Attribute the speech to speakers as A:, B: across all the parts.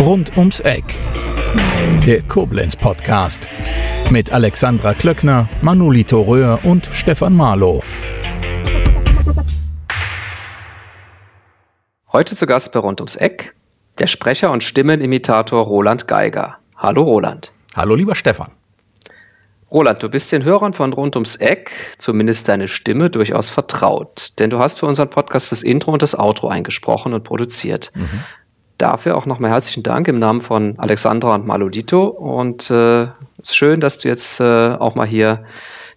A: Rund ums Eck. Der Koblenz Podcast. Mit Alexandra Klöckner, Manolito Röhr und Stefan Marlow.
B: Heute zu Gast bei Rund ums Eck der Sprecher und Stimmenimitator Roland Geiger. Hallo Roland.
C: Hallo lieber Stefan.
B: Roland, du bist den Hörern von Rund ums Eck, zumindest deine Stimme, durchaus vertraut. Denn du hast für unseren Podcast das Intro und das Outro eingesprochen und produziert. Mhm. Dafür auch nochmal herzlichen Dank im Namen von Alexandra und Malodito. Und äh, es ist schön, dass du jetzt äh, auch mal hier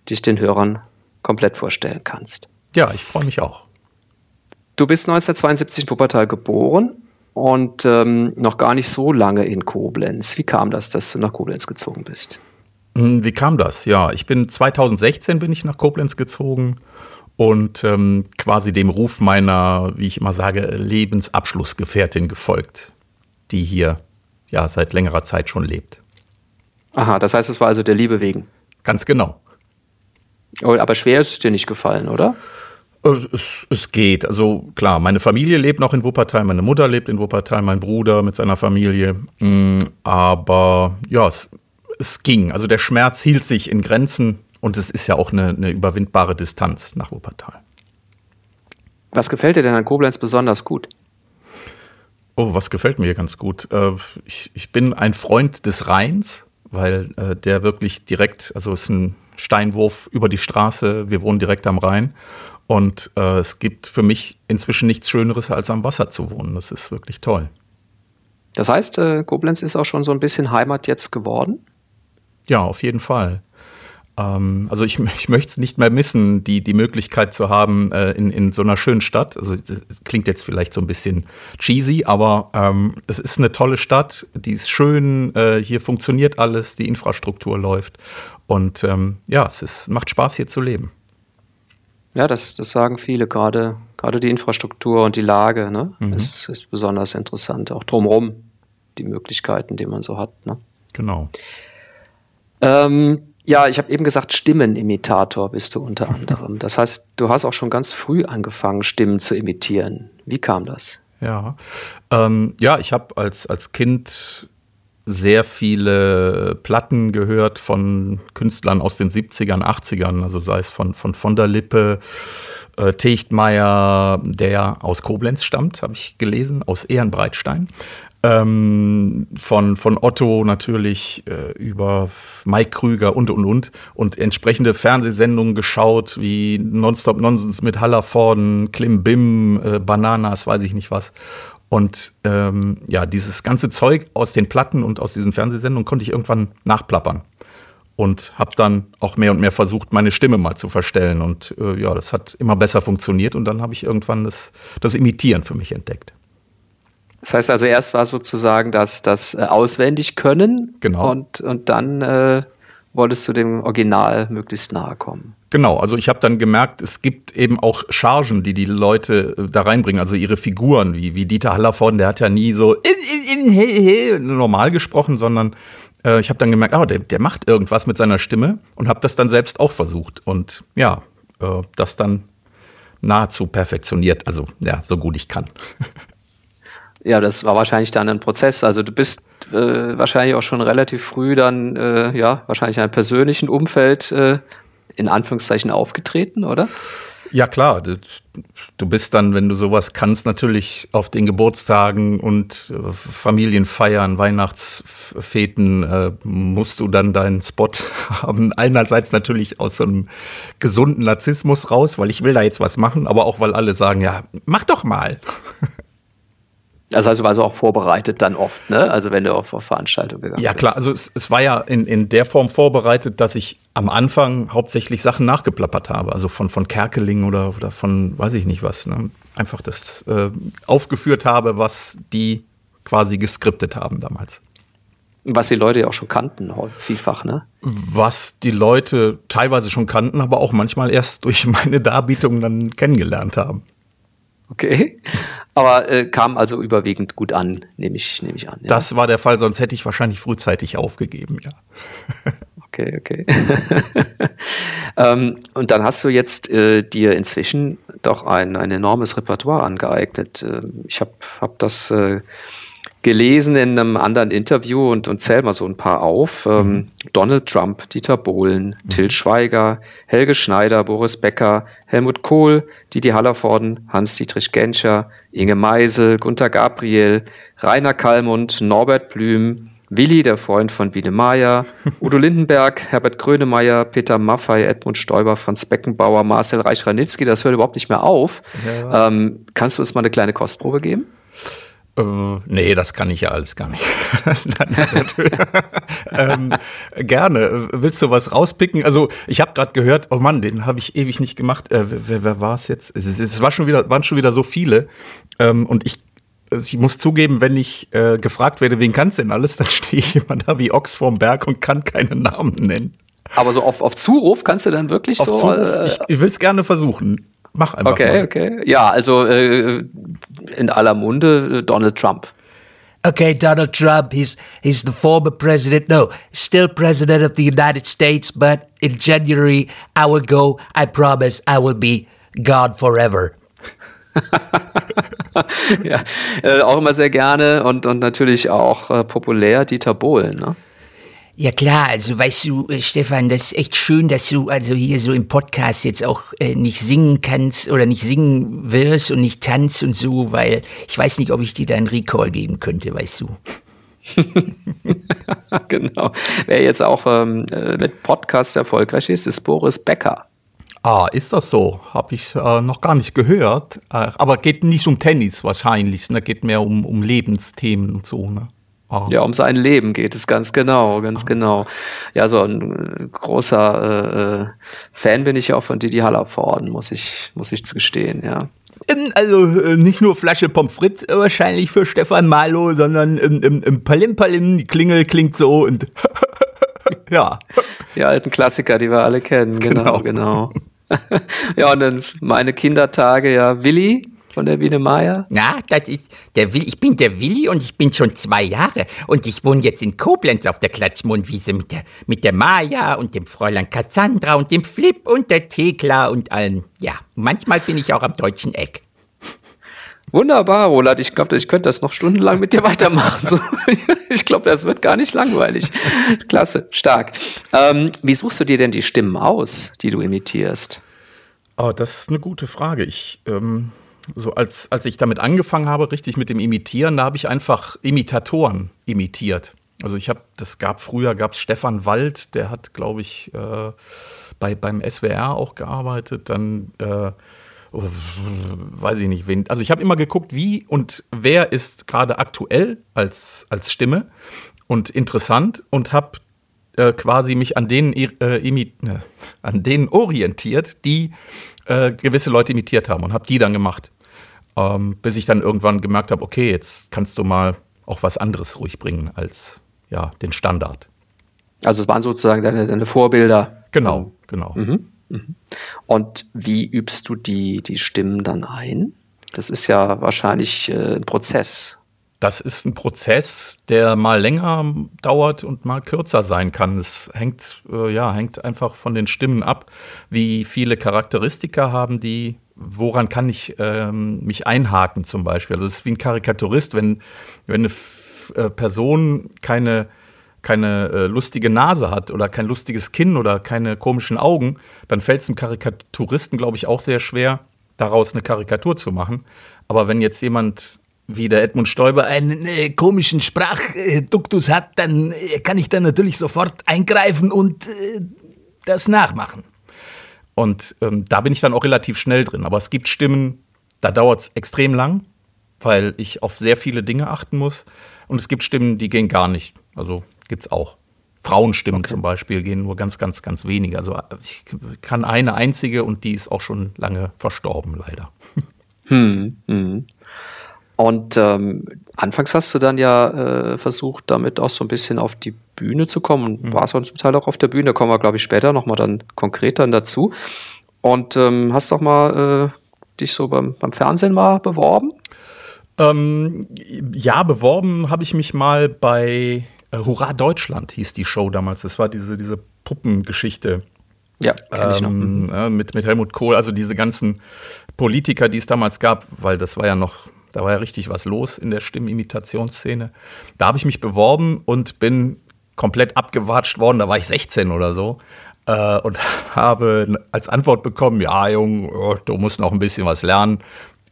B: dich den Hörern komplett vorstellen kannst.
C: Ja, ich freue mich auch.
B: Du bist 1972 in Wuppertal geboren und ähm, noch gar nicht so lange in Koblenz. Wie kam das, dass du nach Koblenz gezogen bist?
C: Hm, wie kam das? Ja, ich bin 2016 bin ich nach Koblenz gezogen und ähm, quasi dem Ruf meiner, wie ich immer sage, Lebensabschlussgefährtin gefolgt, die hier ja seit längerer Zeit schon lebt.
B: Aha, das heißt, es war also der Liebe wegen.
C: Ganz genau.
B: Oh, aber schwer ist es dir nicht gefallen, oder?
C: Äh, es, es, geht. Also klar, meine Familie lebt noch in Wuppertal, meine Mutter lebt in Wuppertal, mein Bruder mit seiner Familie. Hm, aber ja, es, es ging. Also der Schmerz hielt sich in Grenzen und es ist ja auch eine, eine überwindbare Distanz nach Wuppertal.
B: Was gefällt dir denn an Koblenz besonders gut?
C: Oh, was gefällt mir ganz gut? Äh, ich, ich bin ein Freund des Rheins, weil äh, der wirklich direkt, also es ist ein Steinwurf über die Straße, wir wohnen direkt am Rhein. Und äh, es gibt für mich inzwischen nichts Schöneres, als am Wasser zu wohnen. Das ist wirklich toll.
B: Das heißt, Koblenz ist auch schon so ein bisschen Heimat jetzt geworden?
C: Ja, auf jeden Fall. Ähm, also ich, ich möchte es nicht mehr missen, die, die Möglichkeit zu haben äh, in, in so einer schönen Stadt. Also es klingt jetzt vielleicht so ein bisschen cheesy, aber ähm, es ist eine tolle Stadt, die ist schön, äh, hier funktioniert alles, die Infrastruktur läuft. Und ähm, ja, es ist, macht Spaß hier zu leben.
B: Ja, das, das sagen viele, gerade, gerade die Infrastruktur und die Lage ne? Mhm. ist, ist besonders interessant. Auch drumherum, die Möglichkeiten, die man so hat. Ne?
C: Genau.
B: Ähm, ja, ich habe eben gesagt, Stimmenimitator bist du unter anderem. Das heißt, du hast auch schon ganz früh angefangen, Stimmen zu imitieren. Wie kam das?
C: Ja, ähm, ja ich habe als, als Kind sehr viele Platten gehört von Künstlern aus den 70ern, 80ern, also sei es von, von von der Lippe, äh, Techtmeier, der aus Koblenz stammt, habe ich gelesen, aus Ehrenbreitstein. Ähm, von, von Otto natürlich äh, über Mike Krüger und und und und entsprechende Fernsehsendungen geschaut, wie Nonstop Nonsense mit Hallerforden, Klim Bim, äh, Bananas, weiß ich nicht was. Und ähm, ja, dieses ganze Zeug aus den Platten und aus diesen Fernsehsendungen konnte ich irgendwann nachplappern. Und habe dann auch mehr und mehr versucht, meine Stimme mal zu verstellen. Und äh, ja, das hat immer besser funktioniert. Und dann habe ich irgendwann das, das Imitieren für mich entdeckt.
B: Das heißt also, erst war sozusagen das, das äh, auswendig können.
C: Genau.
B: Und, und dann äh, wolltest du dem Original möglichst nahe kommen.
C: Genau, also ich habe dann gemerkt, es gibt eben auch Chargen, die die Leute äh, da reinbringen, also ihre Figuren, wie, wie Dieter Hallervorden, der hat ja nie so in, in, in, normal gesprochen, sondern äh, ich habe dann gemerkt, oh, der, der macht irgendwas mit seiner Stimme und habe das dann selbst auch versucht und ja, äh, das dann nahezu perfektioniert, also ja, so gut ich kann.
B: ja, das war wahrscheinlich dann ein Prozess. Also du bist äh, wahrscheinlich auch schon relativ früh dann, äh, ja, wahrscheinlich in einem persönlichen Umfeld äh, in Anführungszeichen aufgetreten, oder?
C: Ja, klar. Du bist dann, wenn du sowas kannst, natürlich auf den Geburtstagen und äh, Familienfeiern, Weihnachtsfeten, äh, musst du dann deinen Spot haben. Einerseits natürlich aus so einem gesunden Narzissmus raus, weil ich will da jetzt was machen, aber auch weil alle sagen, ja, mach doch mal.
B: Das heißt, du warst auch vorbereitet dann oft, ne? Also wenn du auf, auf Veranstaltungen gegangen
C: bist. Ja klar, also es, es, war ja in, in der Form vorbereitet, dass ich am Anfang hauptsächlich Sachen nachgeplappert habe. Also von, von Kerkeling oder, oder von weiß ich nicht was. Ne? Einfach das äh, aufgeführt habe, was die quasi geskriptet haben damals.
B: Was die Leute ja auch schon kannten, vielfach, ne?
C: Was die Leute teilweise schon kannten, aber auch manchmal erst durch meine Darbietung dann kennengelernt haben.
B: Okay. Aber äh, kam also überwiegend gut an, nehme ich, nehm ich an.
C: Ja. Das war der Fall, sonst hätte ich wahrscheinlich frühzeitig aufgegeben, ja.
B: Okay, okay. ähm, und dann hast du jetzt äh, dir inzwischen doch ein, ein enormes Repertoire angeeignet. Äh, ich habe hab das äh, gelesen in einem anderen Interview und, und zähl mal so ein paar auf. Ähm, mhm. Donald Trump, Dieter Bohlen, mhm. Till Schweiger, Helge Schneider, Boris Becker, Helmut Kohl, Didi Hallervorden, Hans-Dietrich Genscher, Inge Meisel, Gunther Gabriel, Rainer Kallmund, Norbert Blüm, Willi, der Freund von Biene Maya, Udo Lindenberg, Herbert Grönemeyer, Peter Maffei, Edmund Stoiber, Franz Beckenbauer, Marcel Reich-Ranitzky, das hört überhaupt nicht mehr auf. Ja. Ähm, kannst du uns mal eine kleine Kostprobe geben?
C: Äh, nee, das kann ich ja alles gar nicht. ähm, gerne. Willst du was rauspicken? Also, ich habe gerade gehört, oh Mann, den habe ich ewig nicht gemacht. Äh, wer, wer war es jetzt? Es, es war schon wieder, waren schon wieder so viele. Ähm, und ich also ich muss zugeben, wenn ich äh, gefragt werde, wen kannst du denn alles, dann stehe ich immer da wie Ochs vorm Berg und kann keinen Namen nennen.
B: Aber so auf, auf Zuruf kannst du dann wirklich auf so. Zuruf,
C: äh, ich, ich will es gerne versuchen. Mach einfach
B: okay,
C: mal.
B: Okay. Ja, also äh, in aller Munde äh, Donald Trump.
D: Okay, Donald Trump, he's he's the former president, no, still president of the United States, but in January I will go, I promise I will be gone forever.
B: ja, äh, auch immer sehr gerne und, und natürlich auch äh, populär Dieter Bohlen. Ne?
D: Ja klar, also weißt du, äh, Stefan, das ist echt schön, dass du also hier so im Podcast jetzt auch äh, nicht singen kannst oder nicht singen wirst und nicht tanzt und so, weil ich weiß nicht, ob ich dir da einen Recall geben könnte, weißt du.
B: genau. Wer jetzt auch ähm, äh, mit Podcast erfolgreich ist, ist Boris Becker.
C: Ah, ist das so? Habe ich äh, noch gar nicht gehört. Äh, aber geht nicht um Tennis wahrscheinlich. Ne? Geht mehr um, um Lebensthemen und so. Ne?
B: Ah. Ja, um sein Leben geht es ganz genau, ganz ah. genau. Ja, so ein äh, großer äh, äh, Fan bin ich ja auch von Didi Hallervorden, muss ich, muss ich gestehen, ja.
D: Ähm, also äh, nicht nur Flasche Pommes frites wahrscheinlich für Stefan Malo, sondern im, im, im Palim Palim, die Klingel klingt so und ja.
B: Die alten Klassiker, die wir alle kennen, genau, genau. genau. ja, und dann meine Kindertage, ja, Willi von der Biene Maya.
D: Na, das ist der Willi. Ich bin der Willi und ich bin schon zwei Jahre. Und ich wohne jetzt in Koblenz auf der Klatschmundwiese mit der, mit der Maya und dem Fräulein Cassandra und dem Flip und der Thekla und allen. Ja, manchmal bin ich auch am deutschen Eck.
B: Wunderbar, Roland. Ich glaube, ich könnte das noch stundenlang mit dir weitermachen. So, ich glaube, das wird gar nicht langweilig. Klasse, stark. Ähm, wie suchst du dir denn die Stimmen aus, die du imitierst?
C: Oh, das ist eine gute Frage. Ich, ähm, so als, als ich damit angefangen habe, richtig mit dem Imitieren, da habe ich einfach Imitatoren imitiert. Also ich habe, das gab früher, gab es Stefan Wald, der hat, glaube ich, äh, bei, beim SWR auch gearbeitet. Dann äh, weiß ich nicht, wen. Also ich habe immer geguckt, wie und wer ist gerade aktuell als, als Stimme und interessant und habe äh, quasi mich an denen, äh, ne, an denen orientiert, die äh, gewisse Leute imitiert haben und habe die dann gemacht. Ähm, bis ich dann irgendwann gemerkt habe, okay, jetzt kannst du mal auch was anderes ruhig bringen als ja, den Standard.
B: Also es waren sozusagen deine, deine Vorbilder.
C: Genau, genau. Mhm.
B: Mhm. Und wie übst du die, die Stimmen dann ein? Das ist ja wahrscheinlich äh, ein Prozess.
C: Das ist ein Prozess, der mal länger dauert und mal kürzer sein kann. Es hängt, äh, ja, hängt einfach von den Stimmen ab, wie viele Charakteristika haben die, woran kann ich ähm, mich einhaken zum Beispiel. Also das ist wie ein Karikaturist, wenn, wenn eine F äh, Person keine keine äh, lustige Nase hat oder kein lustiges Kinn oder keine komischen Augen, dann fällt es einem Karikaturisten, glaube ich, auch sehr schwer, daraus eine Karikatur zu machen. Aber wenn jetzt jemand wie der Edmund Stoiber einen äh, komischen Sprachduktus hat, dann äh, kann ich da natürlich sofort eingreifen und äh, das nachmachen. Und ähm, da bin ich dann auch relativ schnell drin. Aber es gibt Stimmen, da dauert es extrem lang, weil ich auf sehr viele Dinge achten muss. Und es gibt Stimmen, die gehen gar nicht. Also gibt es auch. Frauenstimmen okay. zum Beispiel gehen nur ganz, ganz, ganz wenige. Also ich kann eine einzige und die ist auch schon lange verstorben, leider.
B: Hm, hm. Und ähm, anfangs hast du dann ja äh, versucht, damit auch so ein bisschen auf die Bühne zu kommen und mhm. warst auch zum Teil auch auf der Bühne. Da kommen wir, glaube ich, später nochmal dann konkret dann dazu. Und ähm, hast doch mal äh, dich so beim, beim Fernsehen mal beworben?
C: Ähm, ja, beworben habe ich mich mal bei äh, Hurra Deutschland hieß die Show damals. Das war diese, diese Puppengeschichte.
B: Ja, kenn ich noch.
C: Ähm, äh, mit, mit Helmut Kohl, also diese ganzen Politiker, die es damals gab, weil das war ja noch, da war ja richtig was los in der Stimmimitationsszene. Da habe ich mich beworben und bin komplett abgewatscht worden, da war ich 16 oder so. Äh, und habe als Antwort bekommen, ja, Junge, oh, du musst noch ein bisschen was lernen,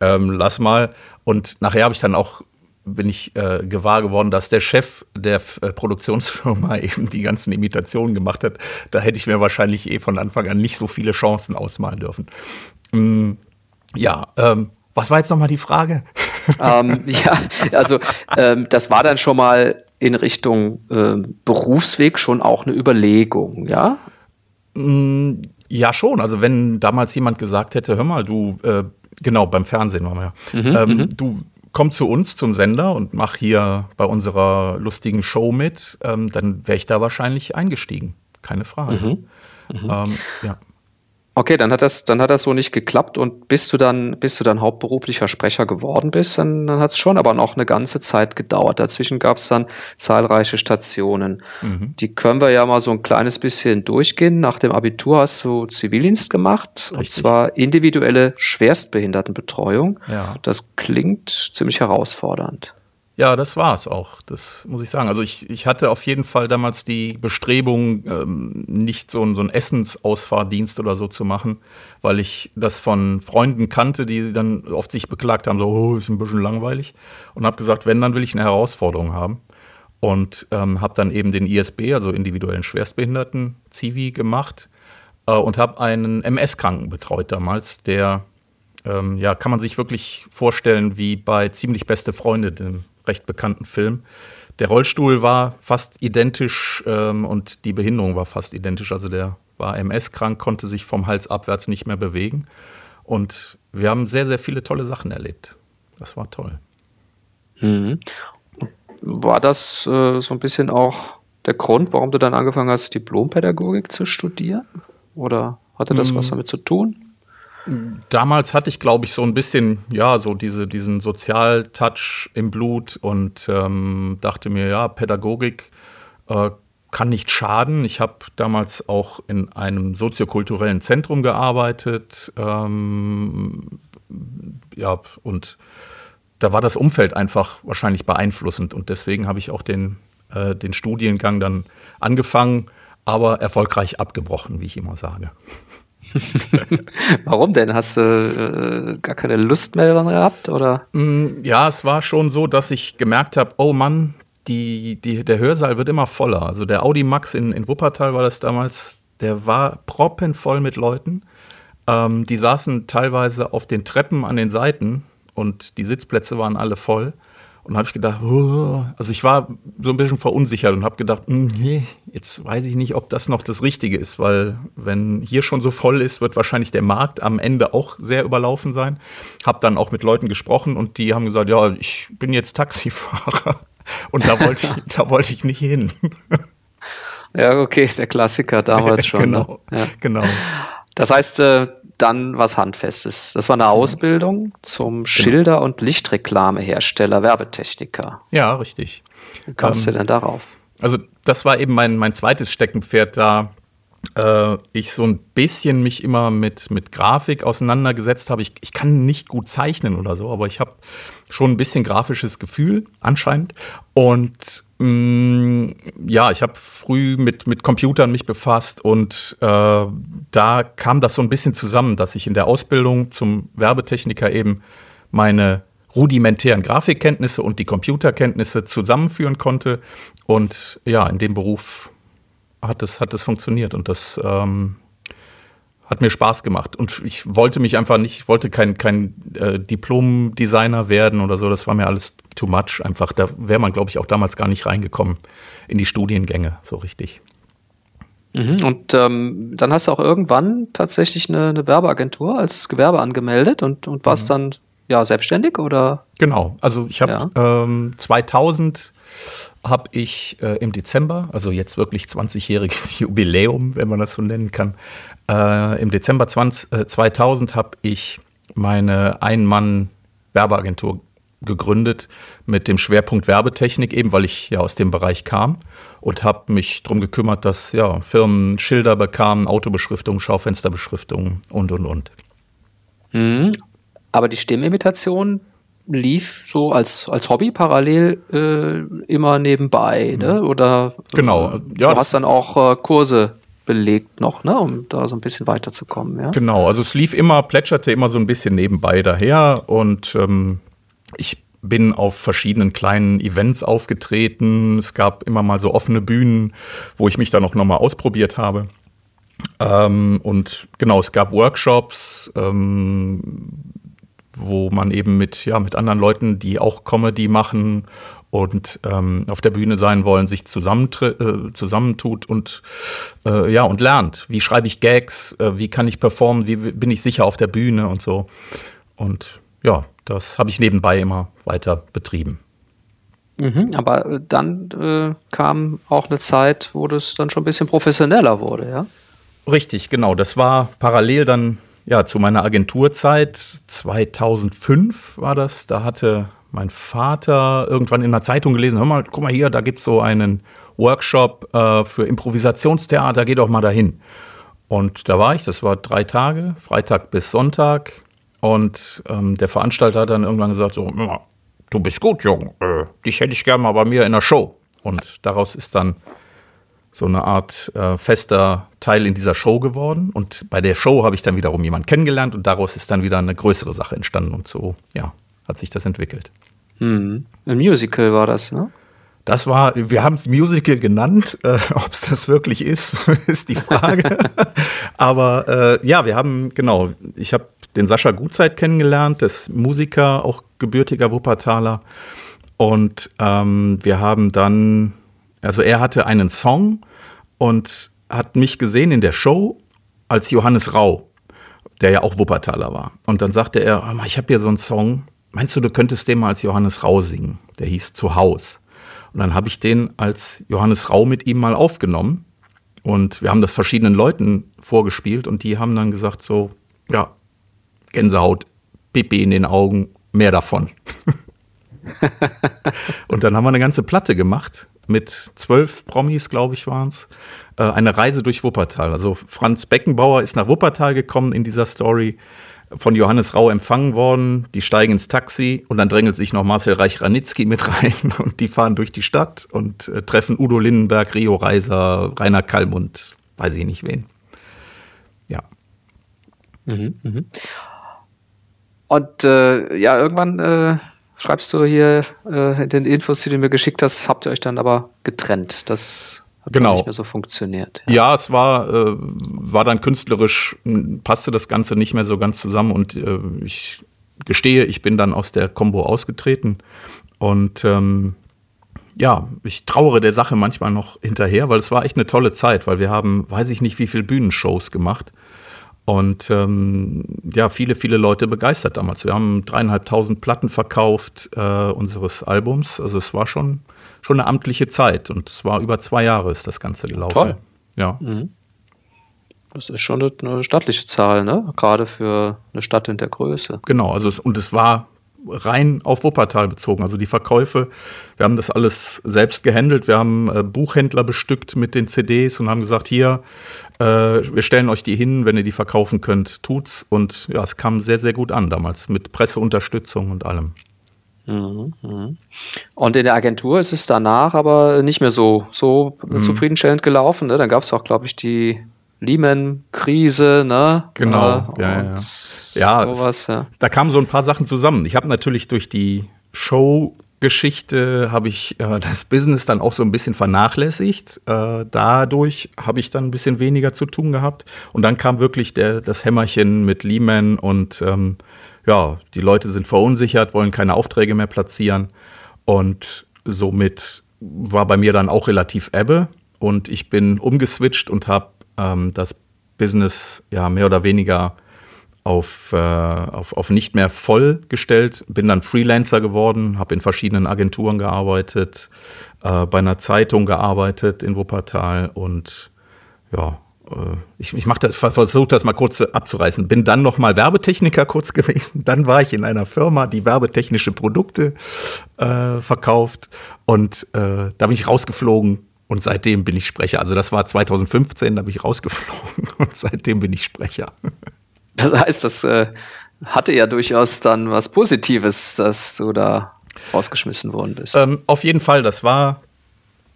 C: ähm, lass mal. Und nachher habe ich dann auch bin ich äh, gewahr geworden, dass der Chef der F äh, Produktionsfirma eben die ganzen Imitationen gemacht hat. Da hätte ich mir wahrscheinlich eh von Anfang an nicht so viele Chancen ausmalen dürfen. Mm, ja, ähm, was war jetzt nochmal die Frage?
B: ähm, ja, also ähm, das war dann schon mal in Richtung ähm, Berufsweg schon auch eine Überlegung, ja?
C: Mm, ja, schon. Also wenn damals jemand gesagt hätte, hör mal, du, äh, genau, beim Fernsehen waren wir ja,
B: Mhm,
C: ähm, du komm zu uns zum Sender und mach hier bei unserer lustigen Show mit, ähm, dann wäre ich da wahrscheinlich eingestiegen. Keine Frage. Ähm, ja.
B: Okay, dann hat das, dann hat das so nicht geklappt und bis du dann, bis du dann hauptberuflicher Sprecher geworden bist, dann, dann hat es schon aber noch eine ganze Zeit gedauert. Dazwischen gab es dann zahlreiche Stationen. Die können wir ja mal so ein kleines bisschen durchgehen. Nach dem Abitur hast du Zivildienst gemacht und
C: Richtig.
B: zwar individuelle Schwerstbehindertenbetreuung.
C: Ja.
B: Das klingt ziemlich herausfordernd.
C: Ja, das war es auch. Das muss ich sagen. Also ich, ich hatte auf jeden Fall damals die Bestrebung, ähm, nicht so, so einen Essensausfahrdienst oder so zu machen, weil ich das von Freunden kannte, die dann oft sich beklagt haben, so, oh, ist ein bisschen langweilig. Und habe gesagt, wenn, dann will ich eine Herausforderung haben. Und ähm, habe dann eben den ISB, also individuellen Schwerstbehinderten, Zivi gemacht äh, und habe einen MS-Kranken betreut damals, der ähm, ja, kann man sich wirklich vorstellen wie bei Ziemlich beste Freunde, dem recht bekannten Film. Der Rollstuhl war fast identisch ähm, und die Behinderung war fast identisch. Also der war MS-krank, konnte sich vom Hals abwärts nicht mehr bewegen. Und wir haben sehr, sehr viele tolle Sachen erlebt. Das war toll.
B: War das äh, so ein bisschen auch der Grund, warum du dann angefangen hast, Diplompädagogik zu studieren? Oder hatte das was damit zu tun?
C: Damals hatte ich, glaube ich, so ein bisschen, ja, so diese, diesen Sozialtouch im Blut und ähm, dachte mir, ja, Pädagogik äh, kann nicht schaden. Ich habe damals auch in einem soziokulturellen Zentrum gearbeitet. Ähm, ja, und da war das Umfeld einfach wahrscheinlich beeinflussend und deswegen habe ich auch den, äh, den Studiengang dann angefangen, aber erfolgreich abgebrochen, wie ich immer sage.
B: Warum denn? Hast du äh, gar keine Lust mehr daran gehabt? Oder?
C: Mm, Ja, es war schon so, dass ich gemerkt habe, oh Mann, die, die, der Hörsaal wird immer voller. Also der Audi Max in, in Wuppertal war das damals, der war proppenvoll mit Leuten. Ähm, die saßen teilweise auf den Treppen an den Seiten und die Sitzplätze waren alle voll. Und habe ich gedacht, oh, also ich war so ein bisschen verunsichert und habe gedacht, hm, nee, jetzt weiß ich nicht, ob das noch das Richtige ist, weil wenn hier schon so voll ist, wird wahrscheinlich der Markt am Ende auch sehr überlaufen sein. Habe dann auch mit Leuten gesprochen und die haben gesagt, ja, ich bin jetzt Taxifahrer und da wollte ich, da wollte ich nicht hin.
B: Ja, okay, der Klassiker damals schon.
C: genau,
B: Ne? Ja.
C: genau.
B: Das heißt, äh, dann was Handfestes. Das war eine Ausbildung zum Schilder- und Lichtreklamehersteller, Werbetechniker.
C: Ja, richtig.
B: Wie kamst du denn darauf?
C: Also das war eben mein, mein zweites Steckenpferd, da äh, ich so ein bisschen mich immer mit, mit Grafik auseinandergesetzt habe. Ich, ich kann nicht gut zeichnen oder so, aber ich habe schon ein bisschen grafisches Gefühl anscheinend. Und ja, ich habe früh mit, mit Computern mich befasst und äh, da kam das so ein bisschen zusammen, dass ich in der Ausbildung zum Werbetechniker eben meine rudimentären Grafikkenntnisse und die Computerkenntnisse zusammenführen konnte. Und ja, in dem Beruf hat es, hat es funktioniert und das ähm, hat mir Spaß gemacht. Und ich wollte mich einfach nicht, ich wollte kein, kein äh, Diplom-Designer werden oder so, das war mir alles too much. Einfach, da wäre man, glaube ich, auch damals gar nicht reingekommen in die Studiengänge, so richtig.
B: Mhm. Und ähm, dann hast du auch irgendwann tatsächlich eine, eine Werbeagentur als Gewerbe angemeldet und, und warst dann ja selbstständig oder?
C: Genau, also ich habe ähm, 2000 habe ich äh, im Dezember, also jetzt wirklich 20-jähriges Jubiläum, wenn man das so nennen kann, äh, im Dezember 20, äh, 2000 habe ich meine Ein-Mann-Werbeagentur gegründet mit dem Schwerpunkt Werbetechnik, eben weil ich ja aus dem Bereich kam und habe mich darum gekümmert, dass ja, Firmen Schilder bekamen, Autobeschriftungen, Schaufensterbeschriftungen und, und, und.
B: Mhm. Aber die Stimmimitation lief so als, als Hobby parallel äh, immer nebenbei, ne? Mhm. Oder
C: genau.
B: Äh, ja, du hast dann auch äh, Kurse belegt noch, ne, um da so ein bisschen weiterzukommen, ja?
C: Genau, also es lief immer, plätscherte immer so ein bisschen nebenbei daher und ähm, ich bin auf verschiedenen kleinen Events aufgetreten. Es gab immer mal so offene Bühnen, wo ich mich dann auch nochmal ausprobiert habe. Ähm, und genau, es gab Workshops, ähm, wo man eben mit, ja, mit anderen Leuten, die auch Comedy machen und ähm, auf der Bühne sein wollen, sich äh, zusammentut und äh, ja und lernt. Wie schreibe ich Gags? Äh, wie kann ich performen? Wie bin ich sicher auf der Bühne und so? Und ja, das habe ich nebenbei immer weiter betrieben.
B: Mhm, aber äh, dann äh, kam auch eine Zeit, wo das dann schon ein bisschen professioneller wurde, ja?
C: Richtig, genau. Das war parallel dann ja zu meiner Agenturzeit. 2005 war das. Da hatte mein Vater irgendwann in einer Zeitung gelesen, hör mal, guck mal hier, da gibt es so einen Workshop äh, für Improvisationstheater, geh doch mal dahin. Und da war ich, das war drei Tage, Freitag bis Sonntag. Und ähm, der Veranstalter hat dann irgendwann gesagt, so, du bist gut, Junge, äh, dich hätte ich gerne mal bei mir in der Show. Und daraus ist dann so eine Art äh, fester Teil in dieser Show geworden. Und bei der Show habe ich dann wiederum jemanden kennengelernt und daraus ist dann wieder eine größere Sache entstanden. Und so, ja, hat sich das entwickelt.
B: Hm. Ein Musical war das, ne?
C: Das war, wir haben es Musical genannt. Äh, Ob es das wirklich ist, ist die Frage. Aber äh, ja, wir haben, genau, ich habe den Sascha Gutzeit kennengelernt, das Musiker, auch gebürtiger Wuppertaler. Und ähm, wir haben dann, also er hatte einen Song und hat mich gesehen in der Show als Johannes Rau, der ja auch Wuppertaler war. Und dann sagte er, ich habe hier so einen Song, meinst du, du könntest den mal als Johannes Rau singen? Der hieß Zuhaus. Und dann habe ich den als Johannes Rau mit ihm mal aufgenommen. Und wir haben das verschiedenen Leuten vorgespielt und die haben dann gesagt so, ja, Gänsehaut, Pipi in den Augen, mehr davon. und dann haben wir eine ganze Platte gemacht mit zwölf Promis, glaube ich, waren es. Äh, eine Reise durch Wuppertal. Also Franz Beckenbauer ist nach Wuppertal gekommen in dieser Story von Johannes Rau empfangen worden. Die steigen ins Taxi und dann drängelt sich noch Marcel Reich-Ranitzky mit rein und die fahren durch die Stadt und äh, treffen Udo Lindenberg, Rio Reiser, Rainer Kallmund, weiß ich nicht wen. Ja.
B: Mhm, mh. Und äh, ja, irgendwann äh, schreibst du hier äh, in den Infos, die du mir geschickt hast, habt ihr euch dann aber getrennt. Das hat genau. nicht mehr so funktioniert.
C: Ja, ja es war, äh, war dann künstlerisch, passte das Ganze nicht mehr so ganz zusammen und äh, ich gestehe, ich bin dann aus der Combo ausgetreten und ähm, ja, ich trauere der Sache manchmal noch hinterher, weil es war echt eine tolle Zeit, weil wir haben, weiß ich nicht, wie viele Bühnenshows gemacht und ähm, ja, viele, viele Leute begeistert damals. Wir haben dreieinhalbtausend Platten verkauft äh, unseres Albums. Also es war schon, schon eine amtliche Zeit und es war über zwei Jahre ist das Ganze gelaufen.
B: Toll.
C: Ja. Mhm.
B: Das ist schon eine stattliche Zahl, ne? Gerade für eine Stadt in der Größe.
C: Genau, also es, und es war rein auf Wuppertal bezogen. Also die Verkäufe, wir haben das alles selbst gehandelt. Wir haben äh, Buchhändler bestückt mit den CDs und haben gesagt, hier, äh, wir stellen euch die hin, wenn ihr die verkaufen könnt, tut's. Und ja, es kam sehr, sehr gut an damals mit Presseunterstützung und allem.
B: Mhm, mhm. Und in der Agentur ist es danach aber nicht mehr so, so mhm. zufriedenstellend gelaufen. Ne? Dann gab es auch, glaube ich, die Lehman-Krise, ne?
C: Genau, äh, ja, ja. Ja, sowas, ja. da kamen so ein paar Sachen zusammen. Ich habe natürlich durch die Show-Geschichte habe ich äh, das Business dann auch so ein bisschen vernachlässigt. Äh, dadurch habe ich dann ein bisschen weniger zu tun gehabt. Und dann kam wirklich der, das Hämmerchen mit Lehman und ähm, ja, die Leute sind verunsichert, wollen keine Aufträge mehr platzieren. Und somit war bei mir dann auch relativ Ebbe. Und ich bin umgeswitcht und habe ähm, das Business ja mehr oder weniger auf, äh, auf, auf nicht mehr voll gestellt, bin dann Freelancer geworden, habe in verschiedenen Agenturen gearbeitet, äh, bei einer Zeitung gearbeitet in Wuppertal und ja, ich, ich mache das, versuche das mal kurz abzureißen. Bin dann noch mal Werbetechniker kurz gewesen. Dann war ich in einer Firma, die werbetechnische Produkte äh, verkauft und äh, da bin ich rausgeflogen und seitdem bin ich Sprecher. Also das war 2015, da bin ich rausgeflogen und seitdem bin ich Sprecher.
B: Das heißt, das äh, hatte ja durchaus dann was Positives, dass du da rausgeschmissen worden bist.
C: Ähm, auf jeden Fall, das war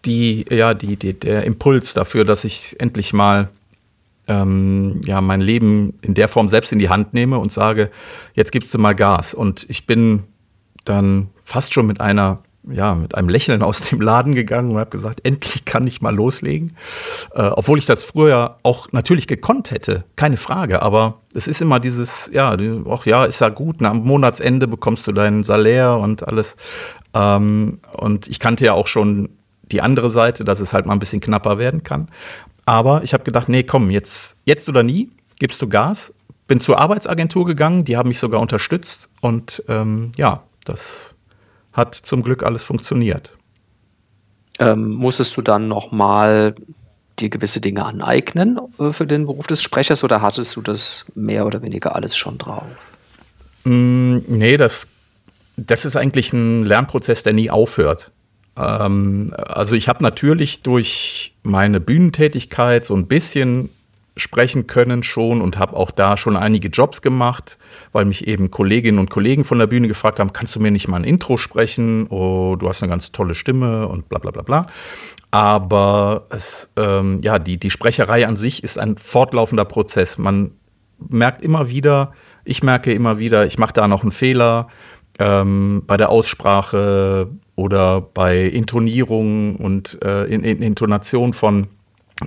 C: die, ja, die, die, der Impuls dafür, dass ich endlich mal ähm, ja, mein Leben in der Form selbst in die Hand nehme und sage, jetzt gibst du mal Gas. Und ich bin dann fast schon mit einer ja, mit einem Lächeln aus dem Laden gegangen und habe gesagt, endlich kann ich mal loslegen. Äh, obwohl ich das früher auch natürlich gekonnt hätte, keine Frage. Aber es ist immer dieses, ja, ach ja, ist ja gut, am Monatsende bekommst du deinen Salär und alles. Ähm, und ich kannte ja auch schon die andere Seite, dass es halt mal ein bisschen knapper werden kann. Aber ich habe gedacht, nee, komm, jetzt, jetzt oder nie, gibst du Gas. Bin zur Arbeitsagentur gegangen, die haben mich sogar unterstützt. Und ähm, ja, das hat zum Glück alles funktioniert.
B: Ähm, musstest du dann nochmal dir gewisse Dinge aneignen äh, für den Beruf des Sprechers oder hattest du das mehr oder weniger alles schon drauf?
C: Mm, nee, das, das ist eigentlich ein Lernprozess, der nie aufhört. Ähm, also ich habe natürlich durch meine Bühnentätigkeit so ein bisschen sprechen können schon und habe auch da schon einige Jobs gemacht, weil mich eben Kolleginnen und Kollegen von der Bühne gefragt haben, kannst du mir nicht mal ein Intro sprechen? Oh, du hast eine ganz tolle Stimme und bla bla bla bla. Aber es, ähm, ja, die, die Sprecherei an sich ist ein fortlaufender Prozess. Man merkt immer wieder, ich merke immer wieder, ich mache da noch einen Fehler ähm, bei der Aussprache, oder bei Intonierung und äh, in, in Intonation von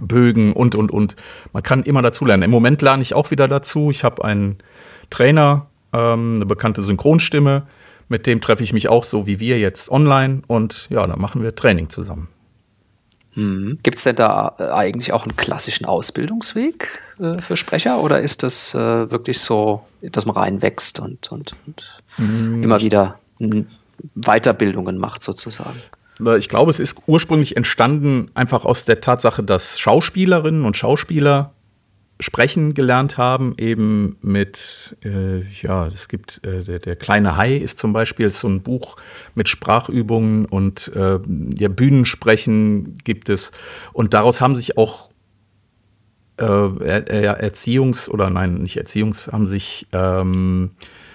C: Bögen und, und, und. Man kann immer dazulernen. Im Moment lerne ich auch wieder dazu. Ich habe einen Trainer, ähm, eine bekannte Synchronstimme, mit dem treffe ich mich auch so wie wir jetzt online und ja, dann machen wir Training zusammen.
B: Hm. Gibt es denn da äh, eigentlich auch einen klassischen Ausbildungsweg äh, für Sprecher oder ist das äh, wirklich so, dass man reinwächst und, und, und hm. immer wieder Weiterbildungen macht sozusagen.
C: Ich glaube, es ist ursprünglich entstanden einfach aus der Tatsache, dass Schauspielerinnen und Schauspieler sprechen gelernt haben, eben mit, äh, ja, es gibt, äh, der, der, kleine Hai ist zum Beispiel so ein Buch mit Sprachübungen und äh, ja, Bühnensprechen gibt es. Und daraus haben sich auch äh, er, Erziehungs- oder nein, nicht Erziehungs-, haben sich ähm, äh, äh, äh,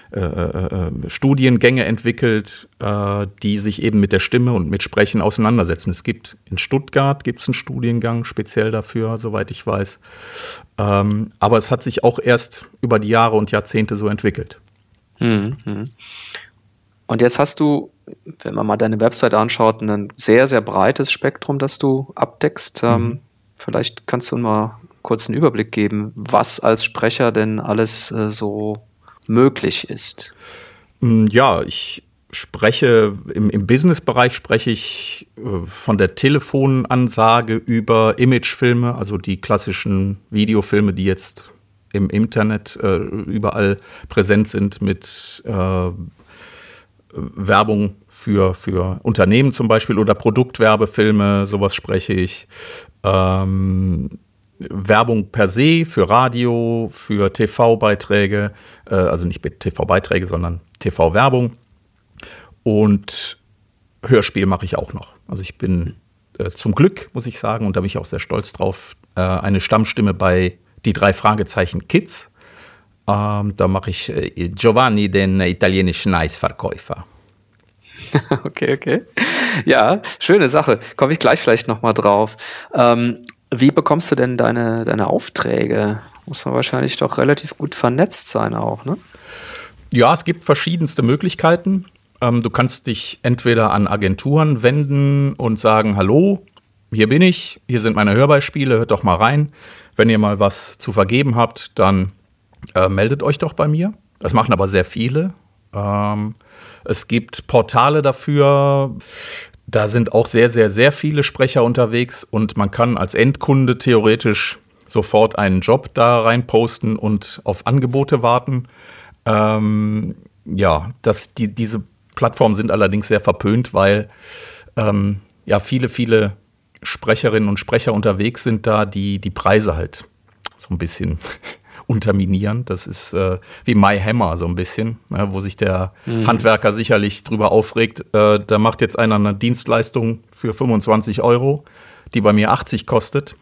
C: Studiengänge entwickelt, äh, die sich eben mit der Stimme und mit Sprechen auseinandersetzen. Es gibt in Stuttgart gibt's einen Studiengang speziell dafür, soweit ich weiß. Ähm, aber es hat sich auch erst über die Jahre und Jahrzehnte so entwickelt.
B: Mhm. Und jetzt hast du, wenn man mal deine Website anschaut, ein sehr, sehr breites Spektrum, das du abdeckst. Ähm, mhm. Vielleicht kannst du mal kurz einen Überblick geben, was als Sprecher denn alles äh, so möglich ist?
C: Mm, ja, ich spreche im, im Business-Bereich spreche ich äh, von der Telefonansage über Imagefilme, also die klassischen Videofilme, die jetzt im Internet äh, überall präsent sind mit äh, Werbung für, für Unternehmen zum Beispiel oder Produktwerbefilme, sowas spreche ich. Ähm, Werbung per se für Radio, für TV-Beiträge, äh, also nicht TV-Beiträge, sondern TV-Werbung. Und Hörspiel mache ich auch noch. Also ich bin äh, zum Glück, muss ich sagen, und da bin ich auch sehr stolz drauf, äh, eine Stammstimme bei die drei Fragezeichen Kids. Ähm, da mache ich äh, Giovanni, den italienischen Eisverkäufer.
B: Okay, okay. Ja, schöne Sache. Komme ich gleich vielleicht nochmal drauf. Ähm, wie bekommst du denn deine, deine Aufträge? Muss man wahrscheinlich doch relativ gut vernetzt sein auch, ne?
C: Ja, es gibt verschiedenste Möglichkeiten. Ähm, du kannst dich entweder an Agenturen wenden und sagen, hallo, hier bin ich, hier sind meine Hörbeispiele, hört doch mal rein. Wenn ihr mal was zu vergeben habt, dann äh, meldet euch doch bei mir. Das machen aber sehr viele. Ähm, es gibt Portale dafür. Da sind auch sehr, sehr, sehr viele Sprecher unterwegs und man kann als Endkunde theoretisch sofort einen Job da rein posten und auf Angebote warten. Ähm, ja, das, die, diese Plattformen sind allerdings sehr verpönt, weil ähm, ja viele, viele Sprecherinnen und Sprecher unterwegs sind da, die die Preise halt so ein bisschen unterminieren. Das ist äh, wie My Hammer so ein bisschen, ne, wo sich der mhm. Handwerker sicherlich drüber aufregt. Äh, da macht jetzt einer eine Dienstleistung für 25 Euro, die bei mir 80 kostet.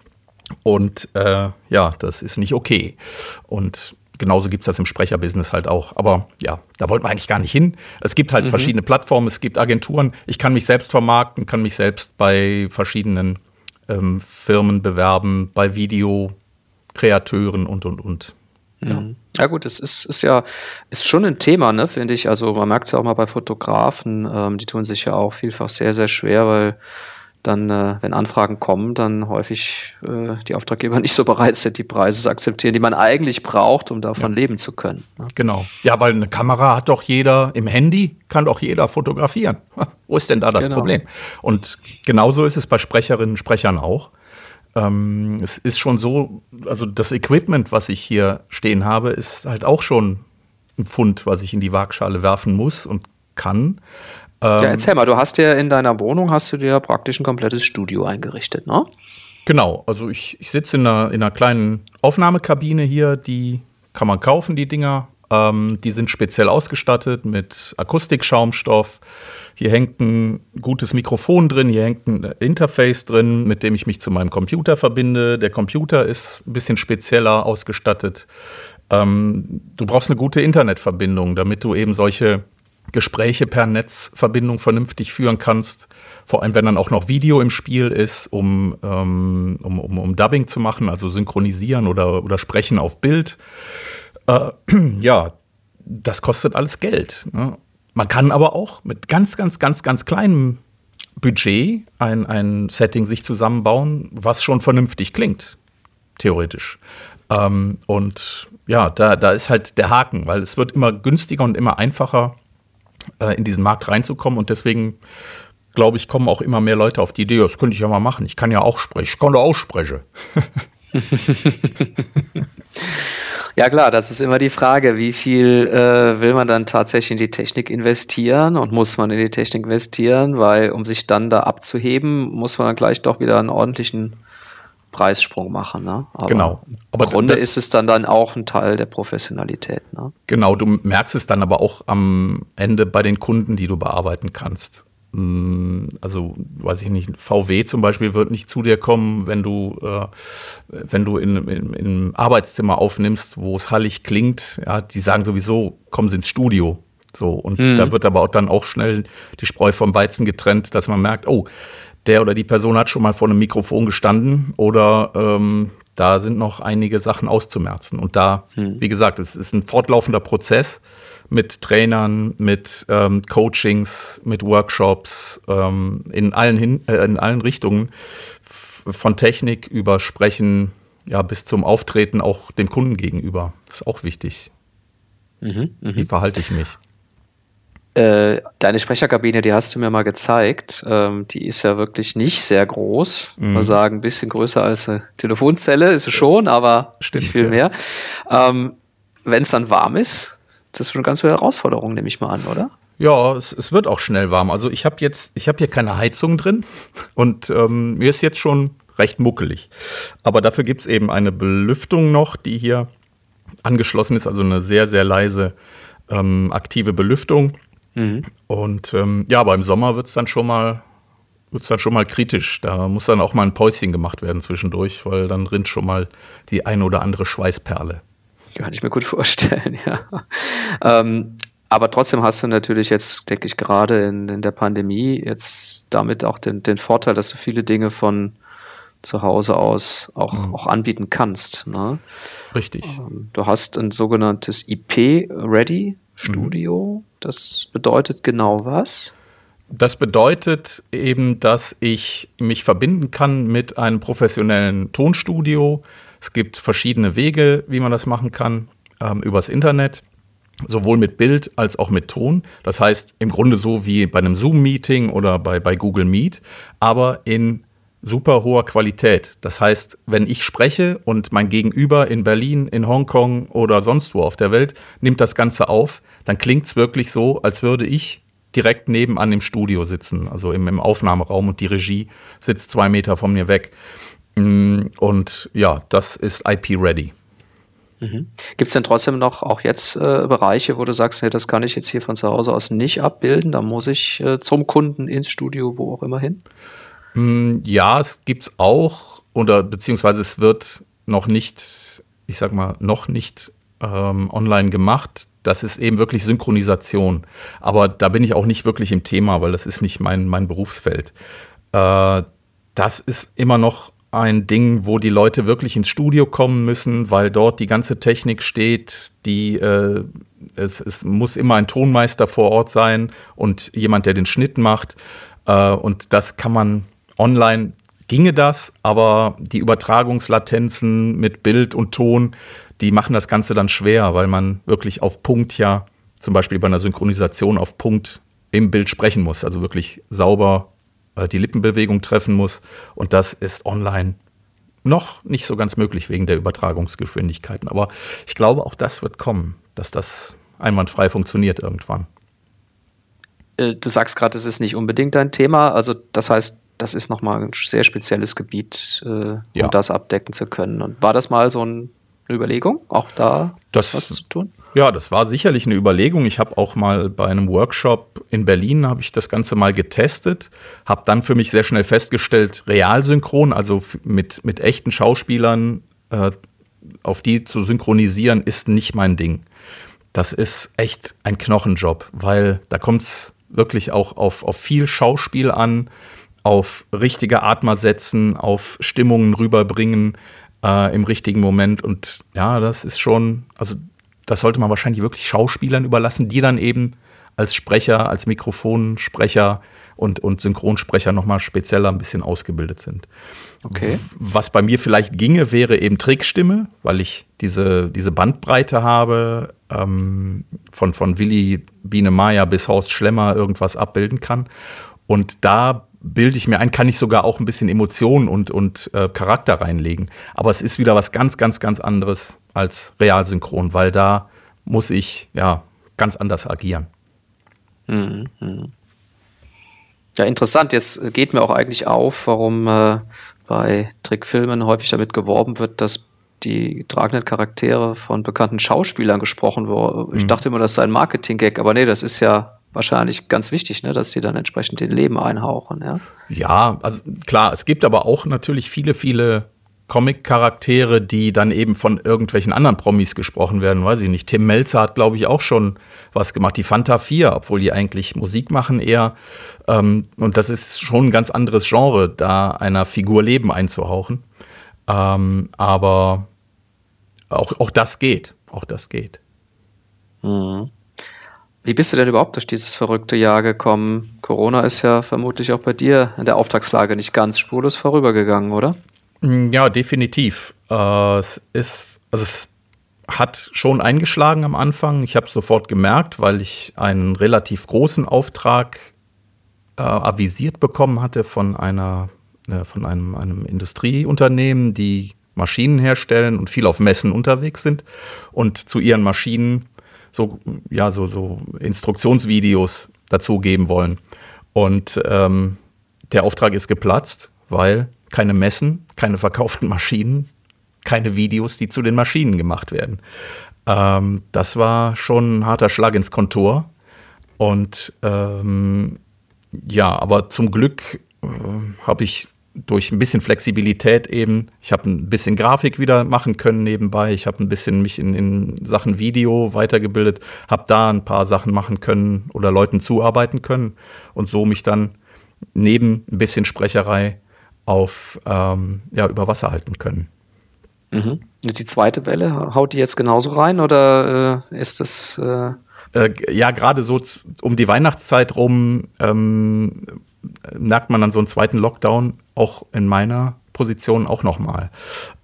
C: Und äh, ja, das ist nicht okay. Und genauso gibt es das im Sprecherbusiness halt auch. Aber ja, da wollten wir eigentlich gar nicht hin. Es gibt halt mhm. verschiedene Plattformen, es gibt Agenturen. Ich kann mich selbst vermarkten, kann mich selbst bei verschiedenen ähm, Firmen bewerben, bei Videokreateuren und, und, und.
B: Ja. Mhm. ja gut, es ist, ist ja ist schon ein Thema, ne, finde ich. Also man merkt es ja auch mal bei Fotografen, ähm, die tun sich ja auch vielfach sehr, sehr schwer, weil dann, äh, wenn Anfragen kommen, dann häufig äh, die Auftraggeber nicht so bereit sind, die Preise zu akzeptieren, die man eigentlich braucht, um davon ja. leben zu können.
C: Ne? Genau. Ja, weil eine Kamera hat doch jeder im Handy, kann doch jeder fotografieren. Wo ist denn da das genau. Problem? Und genauso ist es bei Sprecherinnen und Sprechern auch. Ähm, es ist schon so, also das Equipment, was ich hier stehen habe, ist halt auch schon ein Pfund, was ich in die Waagschale werfen muss und kann.
B: Ähm, ja, erzähl mal, du hast ja in deiner Wohnung hast du dir praktisch ein komplettes Studio eingerichtet, ne?
C: Genau, also ich, ich sitze in einer, in einer kleinen Aufnahmekabine hier, die kann man kaufen, die Dinger. Ähm, die sind speziell ausgestattet mit Akustikschaumstoff. Hier hängt ein gutes Mikrofon drin, hier hängt ein Interface drin, mit dem ich mich zu meinem Computer verbinde. Der Computer ist ein bisschen spezieller ausgestattet. Ähm, du brauchst eine gute Internetverbindung, damit du eben solche Gespräche per Netzverbindung vernünftig führen kannst. Vor allem, wenn dann auch noch Video im Spiel ist, um, ähm, um, um, um Dubbing zu machen, also synchronisieren oder, oder sprechen auf Bild. Äh, ja, das kostet alles Geld. Ne? Man kann aber auch mit ganz, ganz, ganz, ganz kleinem Budget ein, ein Setting sich zusammenbauen, was schon vernünftig klingt, theoretisch. Ähm, und ja, da, da ist halt der Haken, weil es wird immer günstiger und immer einfacher, äh, in diesen Markt reinzukommen. Und deswegen, glaube ich, kommen auch immer mehr Leute auf die Idee, das könnte ich ja mal machen. Ich kann ja auch sprechen. Ich kann doch auch sprechen.
B: Ja klar, das ist immer die Frage, wie viel äh, will man dann tatsächlich in die Technik investieren und muss man in die Technik investieren, weil um sich dann da abzuheben, muss man dann gleich doch wieder einen ordentlichen Preissprung machen. Ne?
C: Aber genau.
B: Aber im Grunde ist es dann, dann auch ein Teil der Professionalität. Ne?
C: Genau, du merkst es dann aber auch am Ende bei den Kunden, die du bearbeiten kannst. Mm, also weiß ich nicht, VW zum Beispiel wird nicht zu dir kommen, wenn du, äh, wenn du in, in, in Arbeitszimmer aufnimmst, wo es hallig klingt. Ja, die sagen sowieso, kommen Sie ins Studio. So, und mhm. da wird aber auch dann auch schnell die Spreu vom Weizen getrennt, dass man merkt, oh, der oder die Person hat schon mal vor einem Mikrofon gestanden oder ähm, da sind noch einige Sachen auszumerzen. Und da, mhm. wie gesagt, es ist ein fortlaufender Prozess mit Trainern, mit ähm, Coachings, mit Workshops ähm, in, allen hin, äh, in allen Richtungen, von Technik über Sprechen ja, bis zum Auftreten auch dem Kunden gegenüber. Das ist auch wichtig. Mhm, mh. Wie verhalte ich mich?
B: Äh, deine Sprecherkabine, die hast du mir mal gezeigt. Ähm, die ist ja wirklich nicht sehr groß. Mhm. Mal sagen, ein bisschen größer als eine Telefonzelle ist sie schon, aber Stimmt, nicht viel ja. mehr. Ähm, Wenn es dann warm ist, das ist schon eine ganz hohe Herausforderung, nehme ich mal an, oder?
C: Ja, es, es wird auch schnell warm. Also ich habe jetzt, ich habe hier keine Heizung drin und ähm, mir ist jetzt schon recht muckelig. Aber dafür gibt es eben eine Belüftung noch, die hier angeschlossen ist, also eine sehr, sehr leise ähm, aktive Belüftung. Mhm. Und ähm, ja, aber im Sommer wird es dann schon mal wird es dann schon mal kritisch. Da muss dann auch mal ein Päuschen gemacht werden zwischendurch, weil dann rinnt schon mal die eine oder andere Schweißperle.
B: Kann ich mir gut vorstellen, ja. Ähm, aber trotzdem hast du natürlich jetzt, denke ich, gerade in, in der Pandemie jetzt damit auch den, den Vorteil, dass du viele Dinge von zu Hause aus auch, mhm. auch anbieten kannst. Ne?
C: Richtig.
B: Ähm, du hast ein sogenanntes IP-Ready-Studio. Mhm. Das bedeutet genau was?
C: Das bedeutet eben, dass ich mich verbinden kann mit einem professionellen Tonstudio, es gibt verschiedene Wege, wie man das machen kann, ähm, übers Internet, sowohl mit Bild als auch mit Ton. Das heißt, im Grunde so wie bei einem Zoom-Meeting oder bei, bei Google Meet, aber in super hoher Qualität. Das heißt, wenn ich spreche und mein Gegenüber in Berlin, in Hongkong oder sonst wo auf der Welt nimmt das Ganze auf, dann klingt es wirklich so, als würde ich direkt nebenan im Studio sitzen, also im, im Aufnahmeraum und die Regie sitzt zwei Meter von mir weg. Mm, und ja, das ist IP-ready.
B: Mhm. Gibt es denn trotzdem noch auch jetzt äh, Bereiche, wo du sagst, nee, das kann ich jetzt hier von zu Hause aus nicht abbilden, da muss ich äh, zum Kunden ins Studio, wo auch immer hin?
C: Mm, ja, es gibt es auch, oder beziehungsweise es wird noch nicht, ich sag mal, noch nicht ähm, online gemacht. Das ist eben wirklich Synchronisation. Aber da bin ich auch nicht wirklich im Thema, weil das ist nicht mein, mein Berufsfeld. Äh, das ist immer noch ein Ding, wo die Leute wirklich ins Studio kommen müssen, weil dort die ganze Technik steht, die äh, es, es, muss immer ein Tonmeister vor Ort sein und jemand, der den Schnitt macht. Äh, und das kann man online ginge das, aber die Übertragungslatenzen mit Bild und Ton, die machen das Ganze dann schwer, weil man wirklich auf Punkt ja, zum Beispiel bei einer Synchronisation auf Punkt im Bild sprechen muss, also wirklich sauber die Lippenbewegung treffen muss. Und das ist online noch nicht so ganz möglich wegen der Übertragungsgeschwindigkeiten. Aber ich glaube, auch das wird kommen, dass das einwandfrei funktioniert irgendwann.
B: Äh, du sagst gerade, es ist nicht unbedingt dein Thema. Also das heißt, das ist nochmal ein sehr spezielles Gebiet, äh, ja. um das abdecken zu können. Und war das mal so ein eine Überlegung, auch da
C: das, was zu tun? Ja, das war sicherlich eine Überlegung. Ich habe auch mal bei einem Workshop in Berlin habe ich das Ganze mal getestet, habe dann für mich sehr schnell festgestellt, realsynchron, also mit, mit echten Schauspielern äh, auf die zu synchronisieren, ist nicht mein Ding. Das ist echt ein Knochenjob, weil da kommt es wirklich auch auf, auf viel Schauspiel an, auf richtige Atmer setzen, auf Stimmungen rüberbringen äh, im richtigen Moment. Und ja, das ist schon, also das sollte man wahrscheinlich wirklich Schauspielern überlassen, die dann eben als Sprecher, als Mikrofonsprecher und, und Synchronsprecher nochmal spezieller ein bisschen ausgebildet sind.
B: Okay.
C: Was bei mir vielleicht ginge, wäre eben Trickstimme, weil ich diese, diese Bandbreite habe, ähm, von, von Willi Biene Maya bis Horst Schlemmer irgendwas abbilden kann. Und da bilde ich mir ein, kann ich sogar auch ein bisschen Emotionen und, und äh, Charakter reinlegen. Aber es ist wieder was ganz, ganz, ganz anderes als Realsynchron, weil da muss ich ja ganz anders agieren.
B: Mhm. Ja, interessant. Jetzt geht mir auch eigentlich auf, warum äh, bei Trickfilmen häufig damit geworben wird, dass die tragenden Charaktere von bekannten Schauspielern gesprochen wurden. Ich mhm. dachte immer, das sei ein Marketing-Gag, aber nee, das ist ja wahrscheinlich ganz wichtig, ne, dass sie dann entsprechend den Leben einhauchen. Ja?
C: ja, also klar, es gibt aber auch natürlich viele, viele Comic-Charaktere, die dann eben von irgendwelchen anderen Promis gesprochen werden, weiß ich nicht. Tim Melzer hat, glaube ich, auch schon was gemacht. Die Fanta 4, obwohl die eigentlich Musik machen eher. Ähm, und das ist schon ein ganz anderes Genre, da einer Figur Leben einzuhauchen. Ähm, aber auch, auch das geht. Auch das geht.
B: Mhm. Wie bist du denn überhaupt durch dieses verrückte Jahr gekommen? Corona ist ja vermutlich auch bei dir in der Auftragslage nicht ganz spurlos vorübergegangen, oder?
C: Mm, ja, definitiv. Äh, es ist, also es hat schon eingeschlagen am Anfang. Ich habe es sofort gemerkt, weil ich einen relativ großen Auftrag äh, avisiert bekommen hatte von einer, äh, von einem, einem Industrieunternehmen, die Maschinen herstellen und viel auf Messen unterwegs sind und zu ihren Maschinen so, ja, so, so Instruktionsvideos dazugeben wollen. Und ähm, der Auftrag ist geplatzt, weil keine Messen, keine verkauften Maschinen, keine Videos, die zu den Maschinen gemacht werden. Ähm, das war schon ein harter Schlag ins Kontor. Und ähm, ja, aber zum Glück äh, habe ich durch ein bisschen Flexibilität eben, ich habe ein bisschen Grafik wieder machen können nebenbei, ich habe ein bisschen mich in, in Sachen Video weitergebildet, habe da ein paar Sachen machen können oder Leuten zuarbeiten können und so mich dann neben ein bisschen Sprecherei auf ähm, ja, über Wasser halten können.
B: Mhm. Die zweite Welle, haut die jetzt genauso rein oder äh, ist das äh
C: äh, ja, gerade so um die Weihnachtszeit rum ähm, merkt man dann so einen zweiten Lockdown auch in meiner Position auch nochmal,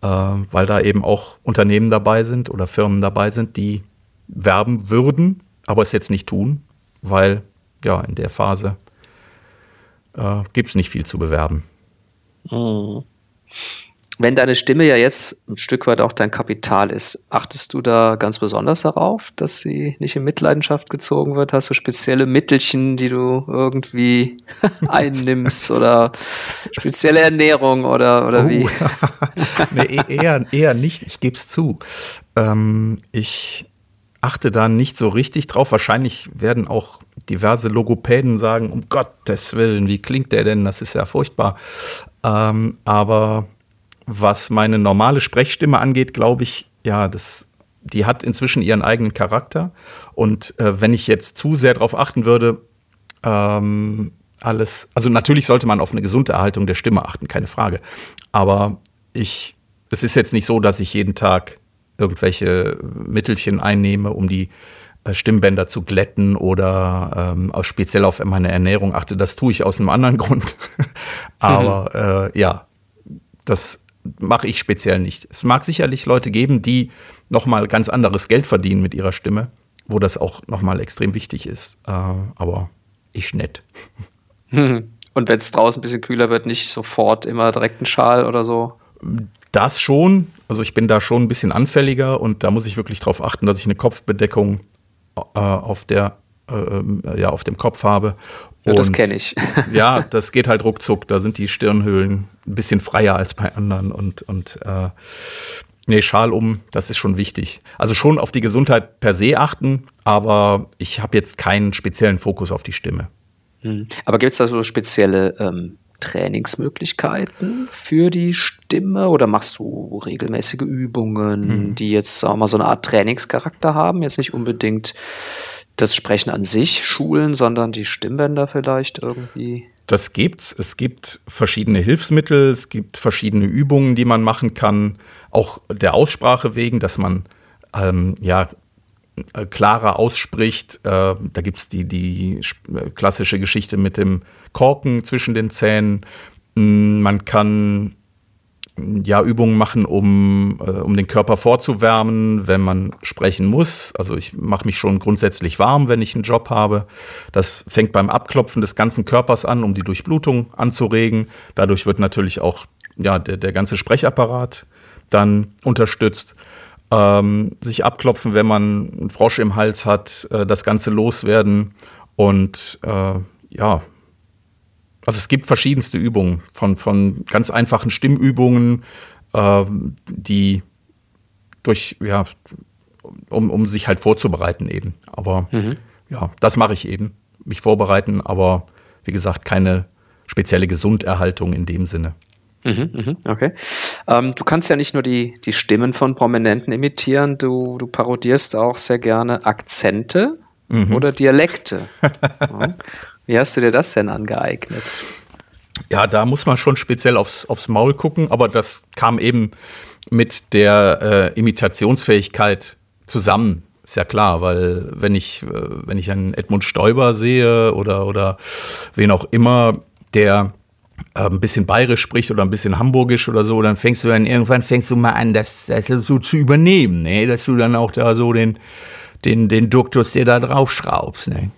C: äh, weil da eben auch Unternehmen dabei sind oder Firmen dabei sind, die werben würden, aber es jetzt nicht tun, weil ja in der Phase äh, gibt es nicht viel zu bewerben.
B: Mhm. Wenn deine Stimme ja jetzt ein Stück weit auch dein Kapital ist, achtest du da ganz besonders darauf, dass sie nicht in Mitleidenschaft gezogen wird? Hast du spezielle Mittelchen, die du irgendwie einnimmst oder spezielle Ernährung oder, oder oh, wie?
C: nee, e-, eher, eher nicht, ich gebe es zu. Ähm, ich achte da nicht so richtig drauf. Wahrscheinlich werden auch diverse Logopäden sagen, um Gottes Willen, wie klingt der denn? Das ist ja furchtbar. Ähm, aber was meine normale Sprechstimme angeht, glaube ich, ja, das, die hat inzwischen ihren eigenen Charakter. Und äh, wenn ich jetzt zu sehr darauf achten würde, ähm, alles, also natürlich sollte man auf eine gesunde Erhaltung der Stimme achten, keine Frage. Aber ich, es ist jetzt nicht so, dass ich jeden Tag irgendwelche Mittelchen einnehme, um die äh, Stimmbänder zu glätten oder ähm, speziell auf meine Ernährung achte. Das tue ich aus einem anderen Grund. Aber äh, ja, das mache ich speziell nicht. Es mag sicherlich Leute geben, die noch mal ganz anderes Geld verdienen mit ihrer Stimme, wo das auch noch mal extrem wichtig ist. Äh, aber ich nicht.
B: Und wenn es draußen ein bisschen kühler wird, nicht sofort immer direkt ein Schal oder so?
C: Das schon. Also ich bin da schon ein bisschen anfälliger und da muss ich wirklich darauf achten, dass ich eine Kopfbedeckung äh, auf der äh, ja, auf dem Kopf habe.
B: Ja, das kenne ich.
C: ja, das geht halt ruckzuck. Da sind die Stirnhöhlen ein bisschen freier als bei anderen und, und äh, nee, Schal um, das ist schon wichtig. Also schon auf die Gesundheit per se achten, aber ich habe jetzt keinen speziellen Fokus auf die Stimme.
B: Hm. Aber gibt es da so spezielle ähm, Trainingsmöglichkeiten für die Stimme oder machst du regelmäßige Übungen, hm. die jetzt wir mal so eine Art Trainingscharakter haben, jetzt nicht unbedingt das Sprechen an sich schulen, sondern die Stimmbänder vielleicht irgendwie?
C: Das gibt's. Es gibt verschiedene Hilfsmittel, es gibt verschiedene Übungen, die man machen kann, auch der Aussprache wegen, dass man ähm, ja äh, klarer ausspricht. Äh, da gibt es die, die äh, klassische Geschichte mit dem Korken zwischen den Zähnen. Mm, man kann ja, Übungen machen, um, äh, um den Körper vorzuwärmen, wenn man sprechen muss. Also ich mache mich schon grundsätzlich warm, wenn ich einen Job habe. Das fängt beim Abklopfen des ganzen Körpers an, um die Durchblutung anzuregen. Dadurch wird natürlich auch ja, der, der ganze Sprechapparat dann unterstützt. Ähm, sich abklopfen, wenn man einen Frosch im Hals hat, äh, das Ganze loswerden und äh, ja, also es gibt verschiedenste Übungen, von, von ganz einfachen Stimmübungen, äh, die durch, ja, um, um sich halt vorzubereiten eben. Aber mhm. ja, das mache ich eben. Mich vorbereiten, aber wie gesagt, keine spezielle Gesunderhaltung in dem Sinne.
B: Mhm, mhm, okay. Ähm, du kannst ja nicht nur die, die Stimmen von Prominenten imitieren, du, du parodierst auch sehr gerne Akzente mhm. oder Dialekte. ja. Wie hast du dir das denn angeeignet?
C: Ja, da muss man schon speziell aufs, aufs Maul gucken, aber das kam eben mit der äh, Imitationsfähigkeit zusammen. Ist ja klar, weil wenn ich, äh, wenn ich einen Edmund Stoiber sehe oder, oder wen auch immer, der äh, ein bisschen bayerisch spricht oder ein bisschen hamburgisch oder so, dann fängst du dann irgendwann fängst du mal an, das, das so zu übernehmen, ne? dass du dann auch da so den, den, den Duktus dir da draufschraubst. Ne?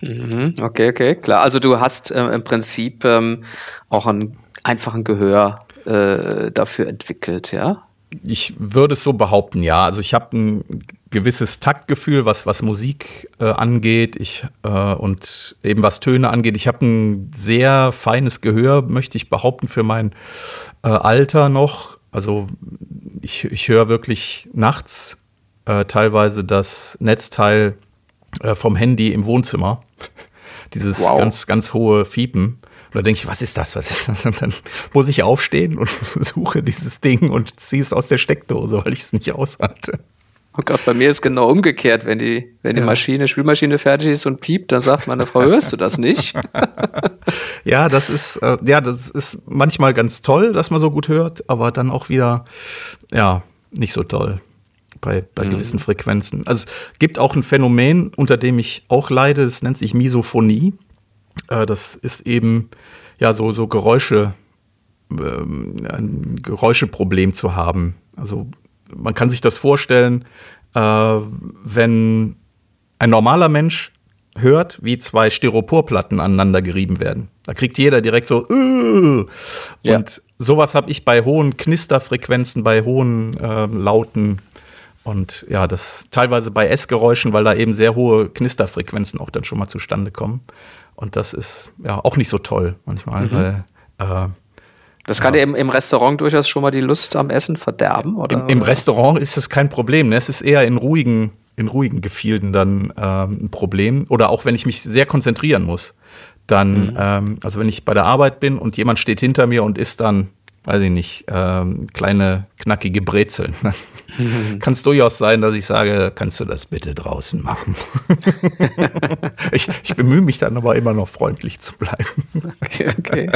B: Mhm, okay, okay, klar. Also du hast äh, im Prinzip ähm, auch einen einfachen Gehör äh, dafür entwickelt, ja?
C: Ich würde es so behaupten, ja. Also ich habe ein gewisses Taktgefühl, was, was Musik äh, angeht ich, äh, und eben was Töne angeht. Ich habe ein sehr feines Gehör, möchte ich behaupten, für mein äh, Alter noch. Also ich, ich höre wirklich nachts äh, teilweise das Netzteil äh, vom Handy im Wohnzimmer. Dieses wow. ganz, ganz hohe Fiepen. Und da denke ich, was ist das? Was ist das? Und dann muss ich aufstehen und suche dieses Ding und ziehe es aus der Steckdose, weil ich es nicht aushalte.
B: Oh Gott, bei mir ist genau umgekehrt. Wenn die, wenn die ja. Maschine, Spülmaschine fertig ist und piept, dann sagt meine Frau, hörst du das nicht?
C: ja, das ist, äh, ja, das ist manchmal ganz toll, dass man so gut hört, aber dann auch wieder, ja, nicht so toll bei, bei mhm. gewissen Frequenzen. Also es gibt auch ein Phänomen, unter dem ich auch leide, das nennt sich Misophonie. Äh, das ist eben ja so, so Geräusche, ähm, ein Geräuscheproblem zu haben. Also man kann sich das vorstellen, äh, wenn ein normaler Mensch hört, wie zwei Styroporplatten aneinander gerieben werden. Da kriegt jeder direkt so, uh!
B: Ja.
C: und sowas habe ich bei hohen Knisterfrequenzen, bei hohen äh, Lauten und ja, das teilweise bei Essgeräuschen, weil da eben sehr hohe Knisterfrequenzen auch dann schon mal zustande kommen. Und das ist ja auch nicht so toll manchmal, weil äh,
B: Das kann dir im, im Restaurant durchaus schon mal die Lust am Essen verderben, oder?
C: Im, Im Restaurant ist das kein Problem. Ne? Es ist eher in ruhigen, in ruhigen Gefilden dann ähm, ein Problem. Oder auch wenn ich mich sehr konzentrieren muss. Dann, ähm, also wenn ich bei der Arbeit bin und jemand steht hinter mir und isst dann, weiß ich nicht, ähm, kleine knackige Brezeln. Kann es durchaus sein, dass ich sage, kannst du das bitte draußen machen? ich, ich bemühe mich dann aber immer noch freundlich zu bleiben.
B: Okay, okay.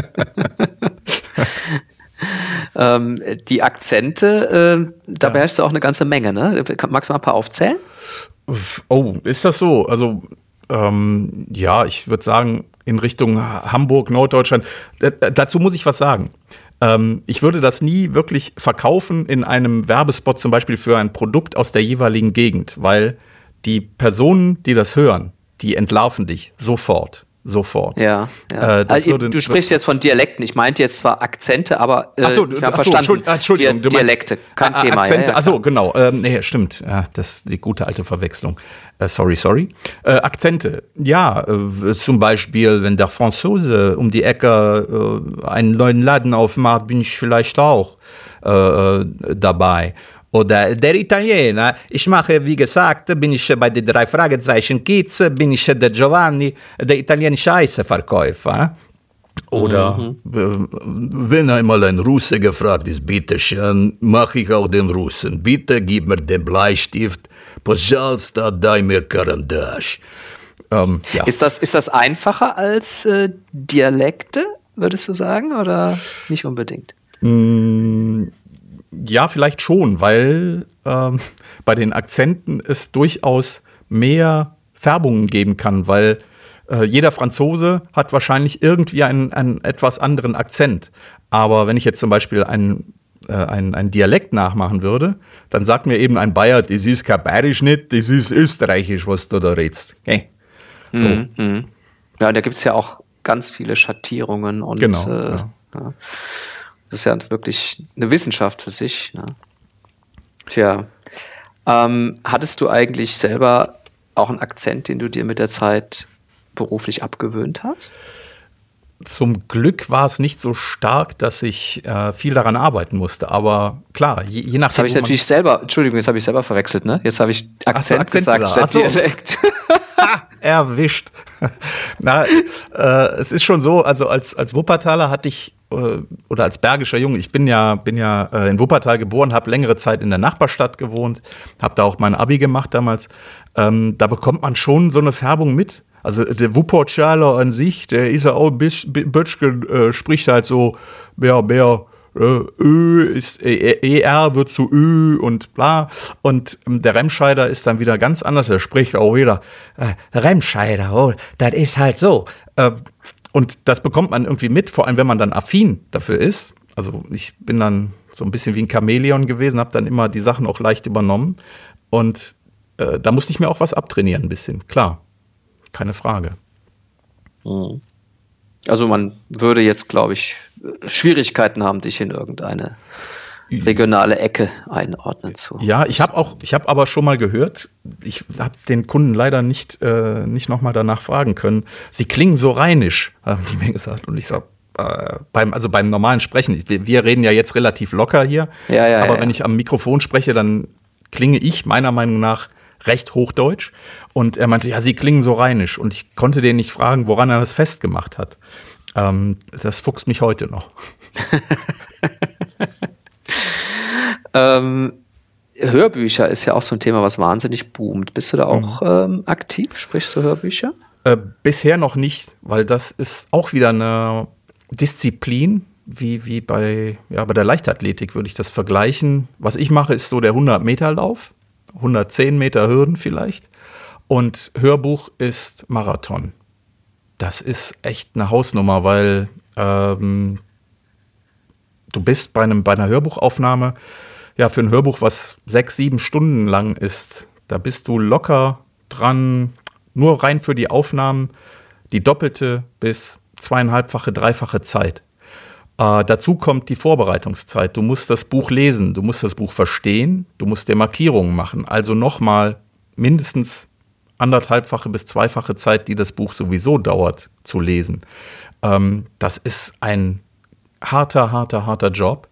B: ähm, die Akzente, äh, da beherrschst du auch eine ganze Menge, ne? Magst du mal ein paar aufzählen?
C: Oh, ist das so? Also, ähm, ja, ich würde sagen, in Richtung Hamburg, Norddeutschland. D dazu muss ich was sagen. Ähm, ich würde das nie wirklich verkaufen in einem Werbespot, zum Beispiel für ein Produkt aus der jeweiligen Gegend, weil die Personen, die das hören, die entlarven dich sofort. Sofort.
B: Ja, ja.
C: Äh,
B: also, du sprichst jetzt von Dialekten. Ich meinte jetzt zwar Akzente, aber äh,
C: so,
B: ich habe verstanden.
C: Entschuld- Entschuldigung, du meinst-
B: Dialekte, kein
C: Ah,
B: Thema.
C: Akzente,
B: ja, ja,
C: ach so,
B: klar.
C: genau. Ähm, nee, stimmt. Ja, das ist die gute alte Verwechslung. Äh, sorry, sorry. Äh, Akzente. Ja, äh, zum Beispiel, wenn der Franzose um die Ecke äh, einen neuen Laden aufmacht, bin ich vielleicht auch dabei Oder der Italiener. Ich mache, wie gesagt, bin ich bei den drei Fragezeichen Kids, bin ich der Giovanni, der italienische Eisverkäufer. Oder äh, wenn einmal ein Russe gefragt ist, bitte schön, mache ich auch den Russen. Bitte gib mir den Bleistift. Пожалуйста, дай mir Карандаш. Ähm, ja.
B: Ist das, ist das einfacher als äh, Dialekte, würdest du sagen, oder nicht unbedingt?
C: ja, vielleicht schon, weil ähm, bei den Akzenten es durchaus mehr Färbungen geben kann, weil äh, jeder Franzose hat wahrscheinlich irgendwie einen, einen etwas anderen Akzent. Aber wenn ich jetzt zum Beispiel einen, äh, einen, einen Dialekt nachmachen würde, dann sagt mir eben ein Bayer, das ist kein Bayerisch nicht, das ist Österreichisch, was du da redst. Okay. So.
B: Ja, und da gibt es ja auch ganz viele Schattierungen und
C: Genau,
B: äh,
C: ja.
B: ja. Das ist ja wirklich eine Wissenschaft für sich. Ne? Tja, ähm, hattest du eigentlich selber auch einen Akzent, den du dir mit der Zeit beruflich abgewöhnt hast?
C: Zum Glück war es nicht so stark, dass ich äh, viel daran arbeiten musste. Aber klar, je, je nachdem.
B: Das habe ich natürlich selber, Entschuldigung, jetzt habe ich selber verwechselt, ne? Jetzt habe ich Akzent,
C: Akzent
B: gesagt statt
C: Ach so.
B: Dialekt.
C: erwischt. Na, äh, es ist schon so, also als, als Wuppertaler hatte ich, oder als bergischer Junge, ich bin ja, bin ja äh, in Wuppertal geboren, habe längere Zeit in der Nachbarstadt gewohnt, habe da auch mein Abi gemacht damals. Ähm, da bekommt man schon so eine Färbung mit. Also der Wuppertaler an sich, der ist ja auch ein bisschen, äh, spricht halt so, mehr, mehr, äh, Ö ist äh, ER wird zu Ö und bla. Und ähm, der Remscheider ist dann wieder ganz anders. Der spricht auch wieder äh, Remscheider, oh, das ist halt so. Äh, und das bekommt man irgendwie mit, vor allem wenn man dann affin dafür ist. Also ich bin dann so ein bisschen wie ein Chamäleon gewesen, habe dann immer die Sachen auch leicht übernommen. Und äh, da musste ich mir auch was abtrainieren, ein bisschen, klar. Keine Frage.
B: Also man würde jetzt, glaube ich, Schwierigkeiten haben, dich in irgendeine regionale Ecke einordnen zu.
C: Ja, ich habe auch, ich habe aber schon mal gehört, ich habe den Kunden leider nicht, äh, nicht nochmal danach fragen können. Sie klingen so rheinisch, haben die mir gesagt. Und ich sag, äh, beim, also beim normalen Sprechen, wir, wir reden ja jetzt relativ locker hier,
B: Ja, ja,
C: aber
B: ja,
C: wenn ich am Mikrofon spreche, dann klinge ich meiner Meinung nach recht hochdeutsch. Und er meinte, ja, sie klingen so rheinisch. Und ich konnte den nicht fragen, woran er das festgemacht hat. Ähm, das fuchst mich heute noch.
B: Ähm, Hörbücher ist ja auch so ein Thema, was wahnsinnig boomt. Bist du da auch ähm, aktiv? Sprichst du Hörbücher?
C: Äh, bisher noch nicht, weil das ist auch wieder eine Disziplin, wie, wie bei, ja, bei der Leichtathletik würde ich das vergleichen. Was ich mache, ist so der 100-Meter-Lauf, 110 Meter Hürden vielleicht. Und Hörbuch ist Marathon. Das ist echt eine Hausnummer, weil ähm, du bist bei, einem, bei einer Hörbuchaufnahme, ja, für ein Hörbuch, was sechs, sieben Stunden lang ist, da bist du locker dran Nur rein für die Aufnahmen die doppelte bis zweieinhalbfache, dreifache Zeit. Äh, dazu kommt die Vorbereitungszeit. Du musst das Buch lesen, du musst das Buch verstehen, du musst dir Markierungen machen. Also nochmal mindestens anderthalbfache bis zweifache Zeit, die das Buch sowieso dauert zu lesen. Ähm, das ist ein harter, harter, harter Job,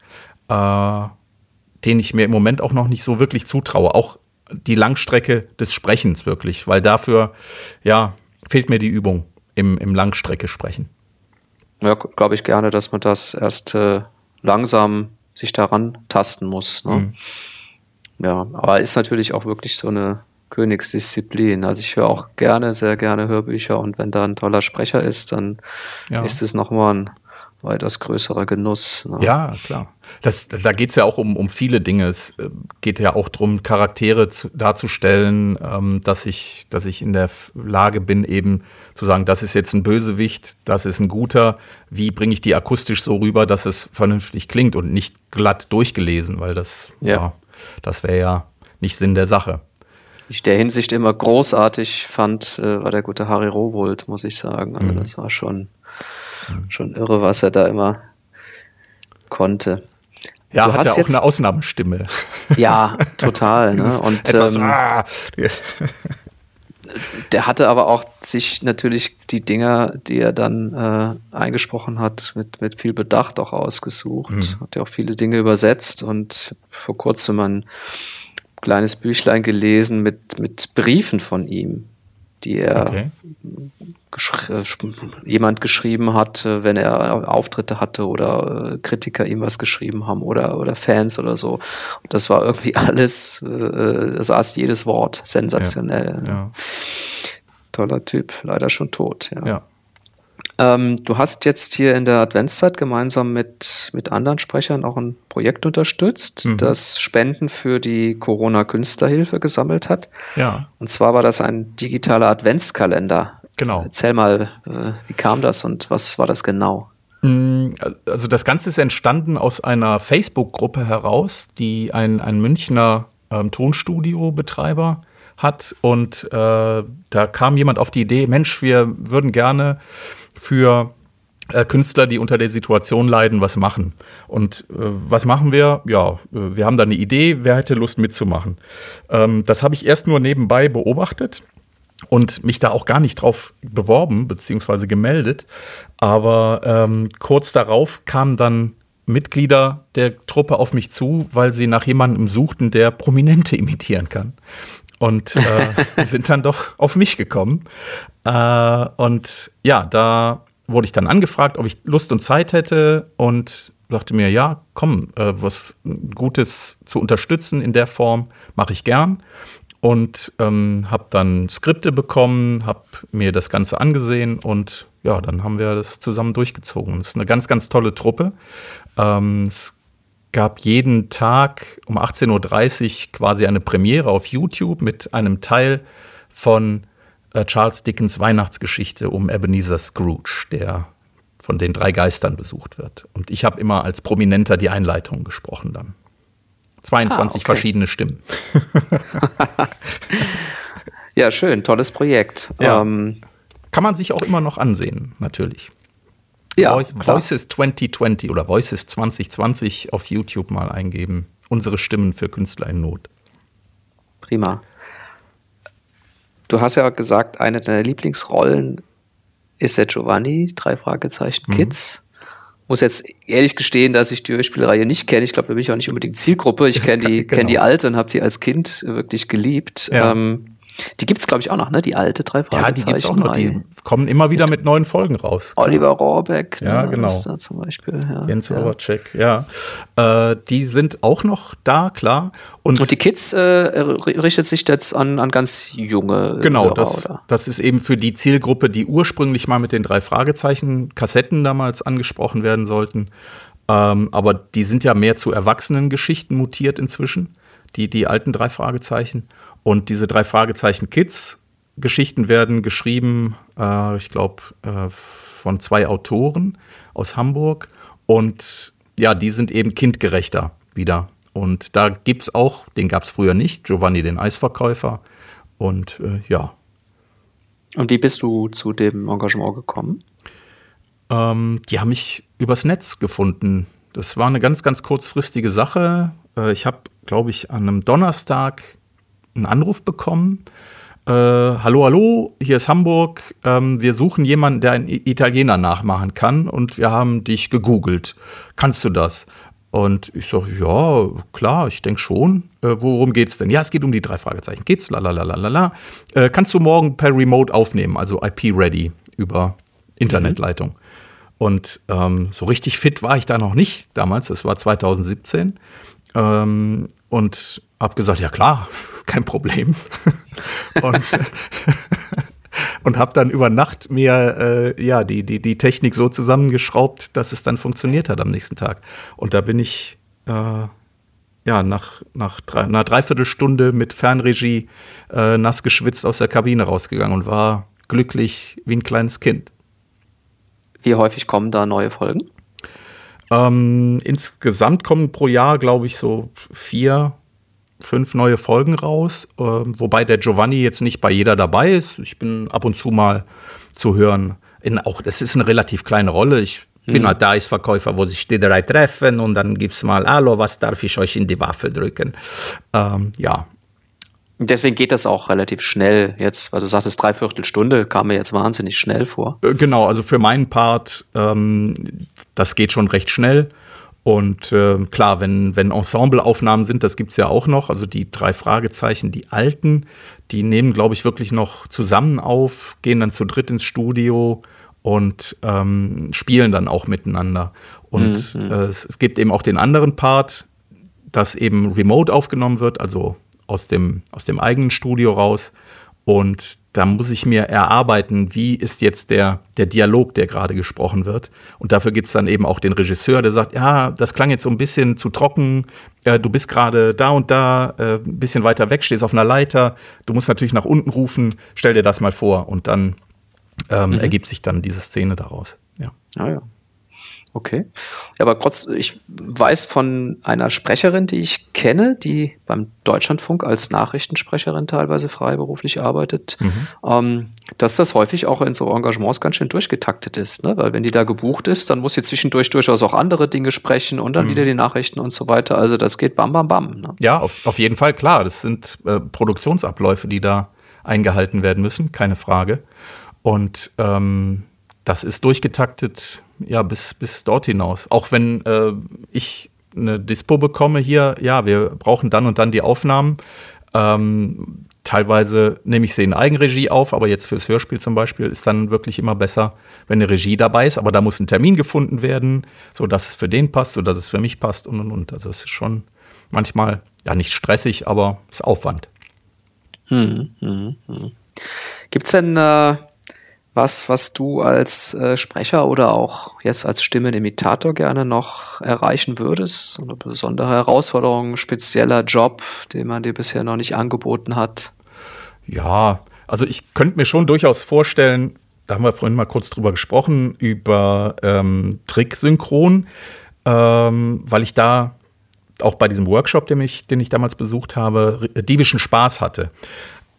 C: äh, den ich mir im Moment auch noch nicht so wirklich zutraue. Auch die Langstrecke des Sprechens wirklich, weil dafür, ja, fehlt mir die Übung im, im Langstrecke sprechen.
B: Ja, glaube ich gerne, dass man das erst äh, langsam sich daran tasten muss. Ne? Mhm. Ja, aber ist natürlich auch wirklich so eine Königsdisziplin. Also ich höre auch gerne, sehr gerne Hörbücher und wenn da ein toller Sprecher ist, dann ja. ist es nochmal ein weitaus größerer Genuss.
C: Ne? Ja, klar. Das, da geht es ja auch um, um viele Dinge. Es äh, geht ja auch darum, Charaktere zu, darzustellen, ähm, dass, ich, dass ich in der Lage bin, eben zu sagen, das ist jetzt ein Bösewicht, das ist ein guter. Wie bringe ich die akustisch so rüber, dass es vernünftig klingt und nicht glatt durchgelesen, weil das, ja. ja das wäre ja nicht Sinn der Sache.
B: Ich der Hinsicht immer großartig fand, äh, war der gute Harry Rowold, muss ich sagen. Also mhm. das war schon Schon irre, was er da immer konnte.
C: Ja, du hat ja auch eine Ausnahmestimme.
B: Ja, total. Ne? Und etwas, ähm, ah. der hatte aber auch sich natürlich die Dinger, die er dann äh, eingesprochen hat, mit, mit viel Bedacht auch ausgesucht. Mhm. Hat ja auch viele Dinge übersetzt und vor kurzem ein kleines Büchlein gelesen mit, mit Briefen von ihm, die er okay geschri äh, jemand geschrieben hat, wenn er Auftritte hatte oder äh, Kritiker ihm was geschrieben haben oder, oder Fans oder so. Und das war irgendwie alles, äh, da saß jedes Wort sensationell. Ja, ja. Toller Typ, leider schon tot. Ja. ja. Ähm, du hast jetzt hier in der Adventszeit gemeinsam mit, mit anderen Sprechern auch ein Projekt unterstützt, mhm. das Spenden für die Corona-Künstlerhilfe gesammelt hat.
C: Ja.
B: Und zwar war das ein digitaler Adventskalender.
C: Genau.
B: Erzähl mal, äh, wie kam das und was war das genau?
C: Mm, also das Ganze ist entstanden aus einer Facebook-Gruppe heraus, die ein, ein Münchner ähm, Tonstudio-Betreiber hat. Und äh, da kam jemand auf die Idee, Mensch, wir würden gerne für äh, Künstler, die unter der Situation leiden, was machen. Und äh, was machen wir? Ja, äh, wir haben da eine Idee, wer hätte Lust mitzumachen? Ähm, das habe ich erst nur nebenbei beobachtet und mich da auch gar nicht drauf beworben bzw. gemeldet. Aber ähm, kurz darauf kamen dann Mitglieder der Truppe auf mich zu, weil sie nach jemandem suchten, der Prominente imitieren kann. Und äh, sind dann doch auf mich gekommen. Äh, und ja, da wurde ich dann angefragt, ob ich Lust und Zeit hätte und dachte mir, ja, komm, äh, was Gutes zu unterstützen in der Form mache ich gern und ähm, habe dann Skripte bekommen, habe mir das Ganze angesehen und ja, dann haben wir das zusammen durchgezogen. Das ist eine ganz, ganz tolle Truppe. Ähm, es gab jeden Tag um 18.30 Uhr quasi eine Premiere auf YouTube mit einem Teil von äh, Charles Dickens Weihnachtsgeschichte um Ebenezer Scrooge, der von den drei Geistern besucht wird. Und ich habe immer als Prominenter die Einleitung gesprochen dann. 22 ah, okay. verschiedene Stimmen.
B: ja, schön, tolles Projekt.
C: Ja. Ähm, Kann man sich auch immer noch ansehen, natürlich. Ja, Voice, Voices 2020 oder Voices 2020 auf YouTube mal eingeben. Unsere Stimmen für Künstler in Not.
B: Prima. Du hast ja gesagt, eine deiner Lieblingsrollen ist der Giovanni, drei Fragezeichen mhm. Kids muss jetzt ehrlich gestehen, dass ich die Hörspielreihe nicht kenne. Ich glaube, da bin ich auch nicht unbedingt Zielgruppe. Ich kenne die, genau. kenn die alte und habe die als Kind wirklich geliebt. Ja. Ähm, die gibt es, glaube ich, auch noch, ne? Die alte drei
C: Ja, die gibt es auch noch. Die kommen immer wieder mit neuen Folgen raus.
B: Oliver Rohrbeck.
C: Ja, ne, genau.
B: zum Beispiel. Ja.
C: Jens ja. Overcheck, ja. Äh, die sind auch noch da, klar.
B: Und, Und die Kids äh, richtet sich jetzt an, an ganz junge
C: Genau, Hörer, das, oder? das ist eben für die Zielgruppe, die ursprünglich mal mit den drei Fragezeichen Kassetten damals angesprochen werden sollten. Ähm, aber die sind ja mehr zu Erwachsenengeschichten mutiert inzwischen, die, die alten drei Fragezeichen. Und diese drei Fragezeichen Kids Geschichten werden geschrieben, äh, ich glaube, äh, von zwei Autoren aus Hamburg. Und ja, die sind eben kindgerechter wieder. Und da gibt es auch, den gab es früher nicht, Giovanni den Eisverkäufer. Und äh, ja,
B: Und wie bist du zu dem Engagement gekommen?
C: Ähm, die haben mich übers Netz gefunden. Das war eine ganz, ganz kurzfristige Sache. Äh, ich habe, glaube ich, an einem Donnerstag einen Anruf bekommen. Äh, hallo, hallo, hier ist Hamburg. Ähm, wir suchen jemanden, der einen Italiener nachmachen kann und wir haben dich gegoogelt. Kannst du das? Und ich sage, ja, klar, ich denke schon. Äh, worum geht's denn? Ja, es geht um die drei Fragezeichen. Geht's? Lalalala. Äh, kannst du morgen per Remote aufnehmen, also IP-ready über Internetleitung. Mhm. Und ähm, so richtig fit war ich da noch nicht damals. Das war 2017. Ähm, und habe gesagt, ja klar, kein Problem. und und habe dann über Nacht mir äh, ja, die, die, die Technik so zusammengeschraubt, dass es dann funktioniert hat am nächsten Tag. Und da bin ich äh, ja, nach, nach drei, einer Dreiviertelstunde mit Fernregie äh, nass geschwitzt aus der Kabine rausgegangen und war glücklich wie ein kleines Kind.
B: Wie häufig kommen da neue Folgen?
C: Ähm, insgesamt kommen pro Jahr, glaube ich, so vier fünf neue Folgen raus, äh, wobei der Giovanni jetzt nicht bei jeder dabei ist. Ich bin ab und zu mal zu hören. In auch, das ist eine relativ kleine Rolle. Ich bin mhm. halt da als Verkäufer, wo sich die drei treffen und dann gibt es mal, hallo, was darf ich euch in die Waffel drücken? Ähm, ja.
B: Deswegen geht das auch relativ schnell jetzt, weil du sagtest, dreiviertel Stunde kam mir jetzt wahnsinnig schnell vor.
C: Äh, genau, also für meinen Part, ähm, das geht schon recht schnell. Und äh, klar, wenn, wenn Ensembleaufnahmen sind, das gibt es ja auch noch, also die drei Fragezeichen, die alten, die nehmen, glaube ich, wirklich noch zusammen auf, gehen dann zu dritt ins Studio und ähm, spielen dann auch miteinander. Und mhm. äh, es, es, gibt eben auch den anderen Part, dass eben remote aufgenommen wird, also aus dem, aus dem eigenen Studio raus. Und da muss ich mir erarbeiten, wie ist jetzt der, der Dialog, der gerade gesprochen wird. Und dafür gibt es dann eben auch den Regisseur, der sagt, ja, das klang jetzt so ein bisschen zu trocken, äh, du bist gerade da und da, äh, ein bisschen weiter weg, stehst auf einer Leiter, du musst natürlich nach unten rufen, stell dir das mal vor. Und dann ähm, mhm. ergibt sich dann diese Szene daraus. Ja.
B: Ah, ja. Okay. Ja, aber trotz, ich weiß von einer Sprecherin, die ich kenne, die beim Deutschlandfunk als Nachrichtensprecherin teilweise freiberuflich arbeitet, mhm. ähm, dass das häufig auch in so Engagements ganz schön durchgetaktet ist. Ne? Weil wenn die da gebucht ist, dann muss sie zwischendurch durchaus auch andere Dinge sprechen und dann mhm. wieder die Nachrichten und so weiter. Also das geht bam, bam, bam. Ne?
C: Ja, auf, auf jeden Fall, klar. Das sind äh, Produktionsabläufe, die da eingehalten werden müssen, keine Frage. Und ähm, das ist durchgetaktet ja, bis, bis dort hinaus. Auch wenn äh, ich eine Dispo bekomme hier, ja, wir brauchen dann und dann die Aufnahmen. Ähm, teilweise nehme ich sie in Eigenregie auf, aber jetzt fürs Hörspiel zum Beispiel ist dann wirklich immer besser, wenn eine Regie dabei ist. Aber da muss ein Termin gefunden werden, sodass es für den passt, sodass es für mich passt und und und. Also es ist schon manchmal, ja, nicht stressig, aber es ist Aufwand.
B: Hm, hm, hm. Gibt es denn äh, was, was du als äh, Sprecher oder auch jetzt als Stimmenimitator gerne noch erreichen würdest? Eine besondere Herausforderung, spezieller Job, den man dir bisher noch nicht angeboten hat?
C: Ja, also ich könnte mir schon durchaus vorstellen, da haben wir vorhin mal kurz drüber gesprochen, über ähm, Tricksynchron, ähm, weil ich da auch bei diesem Workshop, den ich, den ich damals besucht habe, diebischen Spaß hatte.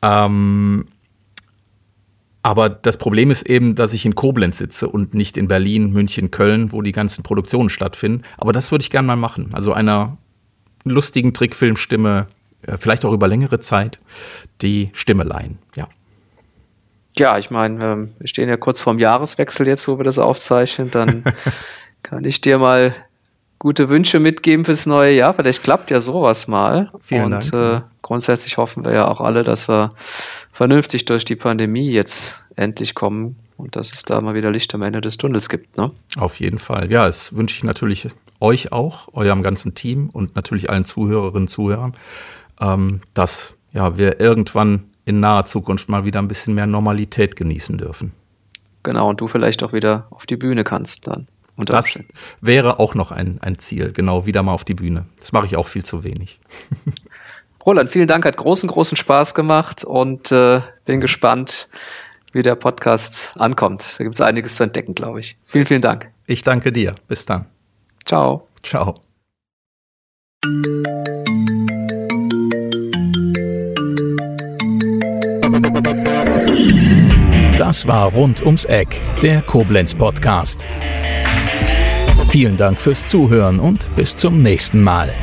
C: Ähm, aber das Problem ist eben, dass ich in Koblenz sitze und nicht in Berlin, München, Köln, wo die ganzen Produktionen stattfinden. Aber das würde ich gerne mal machen. Also einer lustigen Trickfilmstimme, äh, vielleicht auch über längere Zeit, die Stimme leihen. Ja.
B: Ja, ich meine, wir stehen ja kurz vorm Jahreswechsel jetzt, wo wir das aufzeichnen. Dann kann ich dir mal gute Wünsche mitgeben fürs neue Jahr. Vielleicht klappt ja sowas mal.
C: Vielen Und Dank.
B: Äh, grundsätzlich hoffen wir ja auch alle, dass wir vernünftig durch die Pandemie jetzt endlich kommen und dass es da mal wieder Licht am Ende des Tunnels gibt. Ne?
C: Auf jeden Fall. Ja, das wünsche ich natürlich euch auch, eurem ganzen Team und natürlich allen Zuhörerinnen und Zuhörern, ähm, dass ja, wir irgendwann in naher Zukunft mal wieder ein bisschen mehr Normalität genießen dürfen.
B: Genau, und du vielleicht auch wieder auf die Bühne kannst dann.
C: Das wäre auch noch ein, ein Ziel, genau, wieder mal auf die Bühne. Das mache ich auch viel zu wenig.
B: Roland, vielen Dank, hat großen, großen Spaß gemacht und äh, bin gespannt, wie der Podcast ankommt. Da gibt es einiges zu entdecken, glaube ich. Vielen, vielen Dank.
C: Ich danke dir. Bis dann.
B: Ciao.
C: Ciao. Das war Rund ums Eck, der Koblenz Podcast. Vielen Dank fürs Zuhören und bis zum nächsten Mal.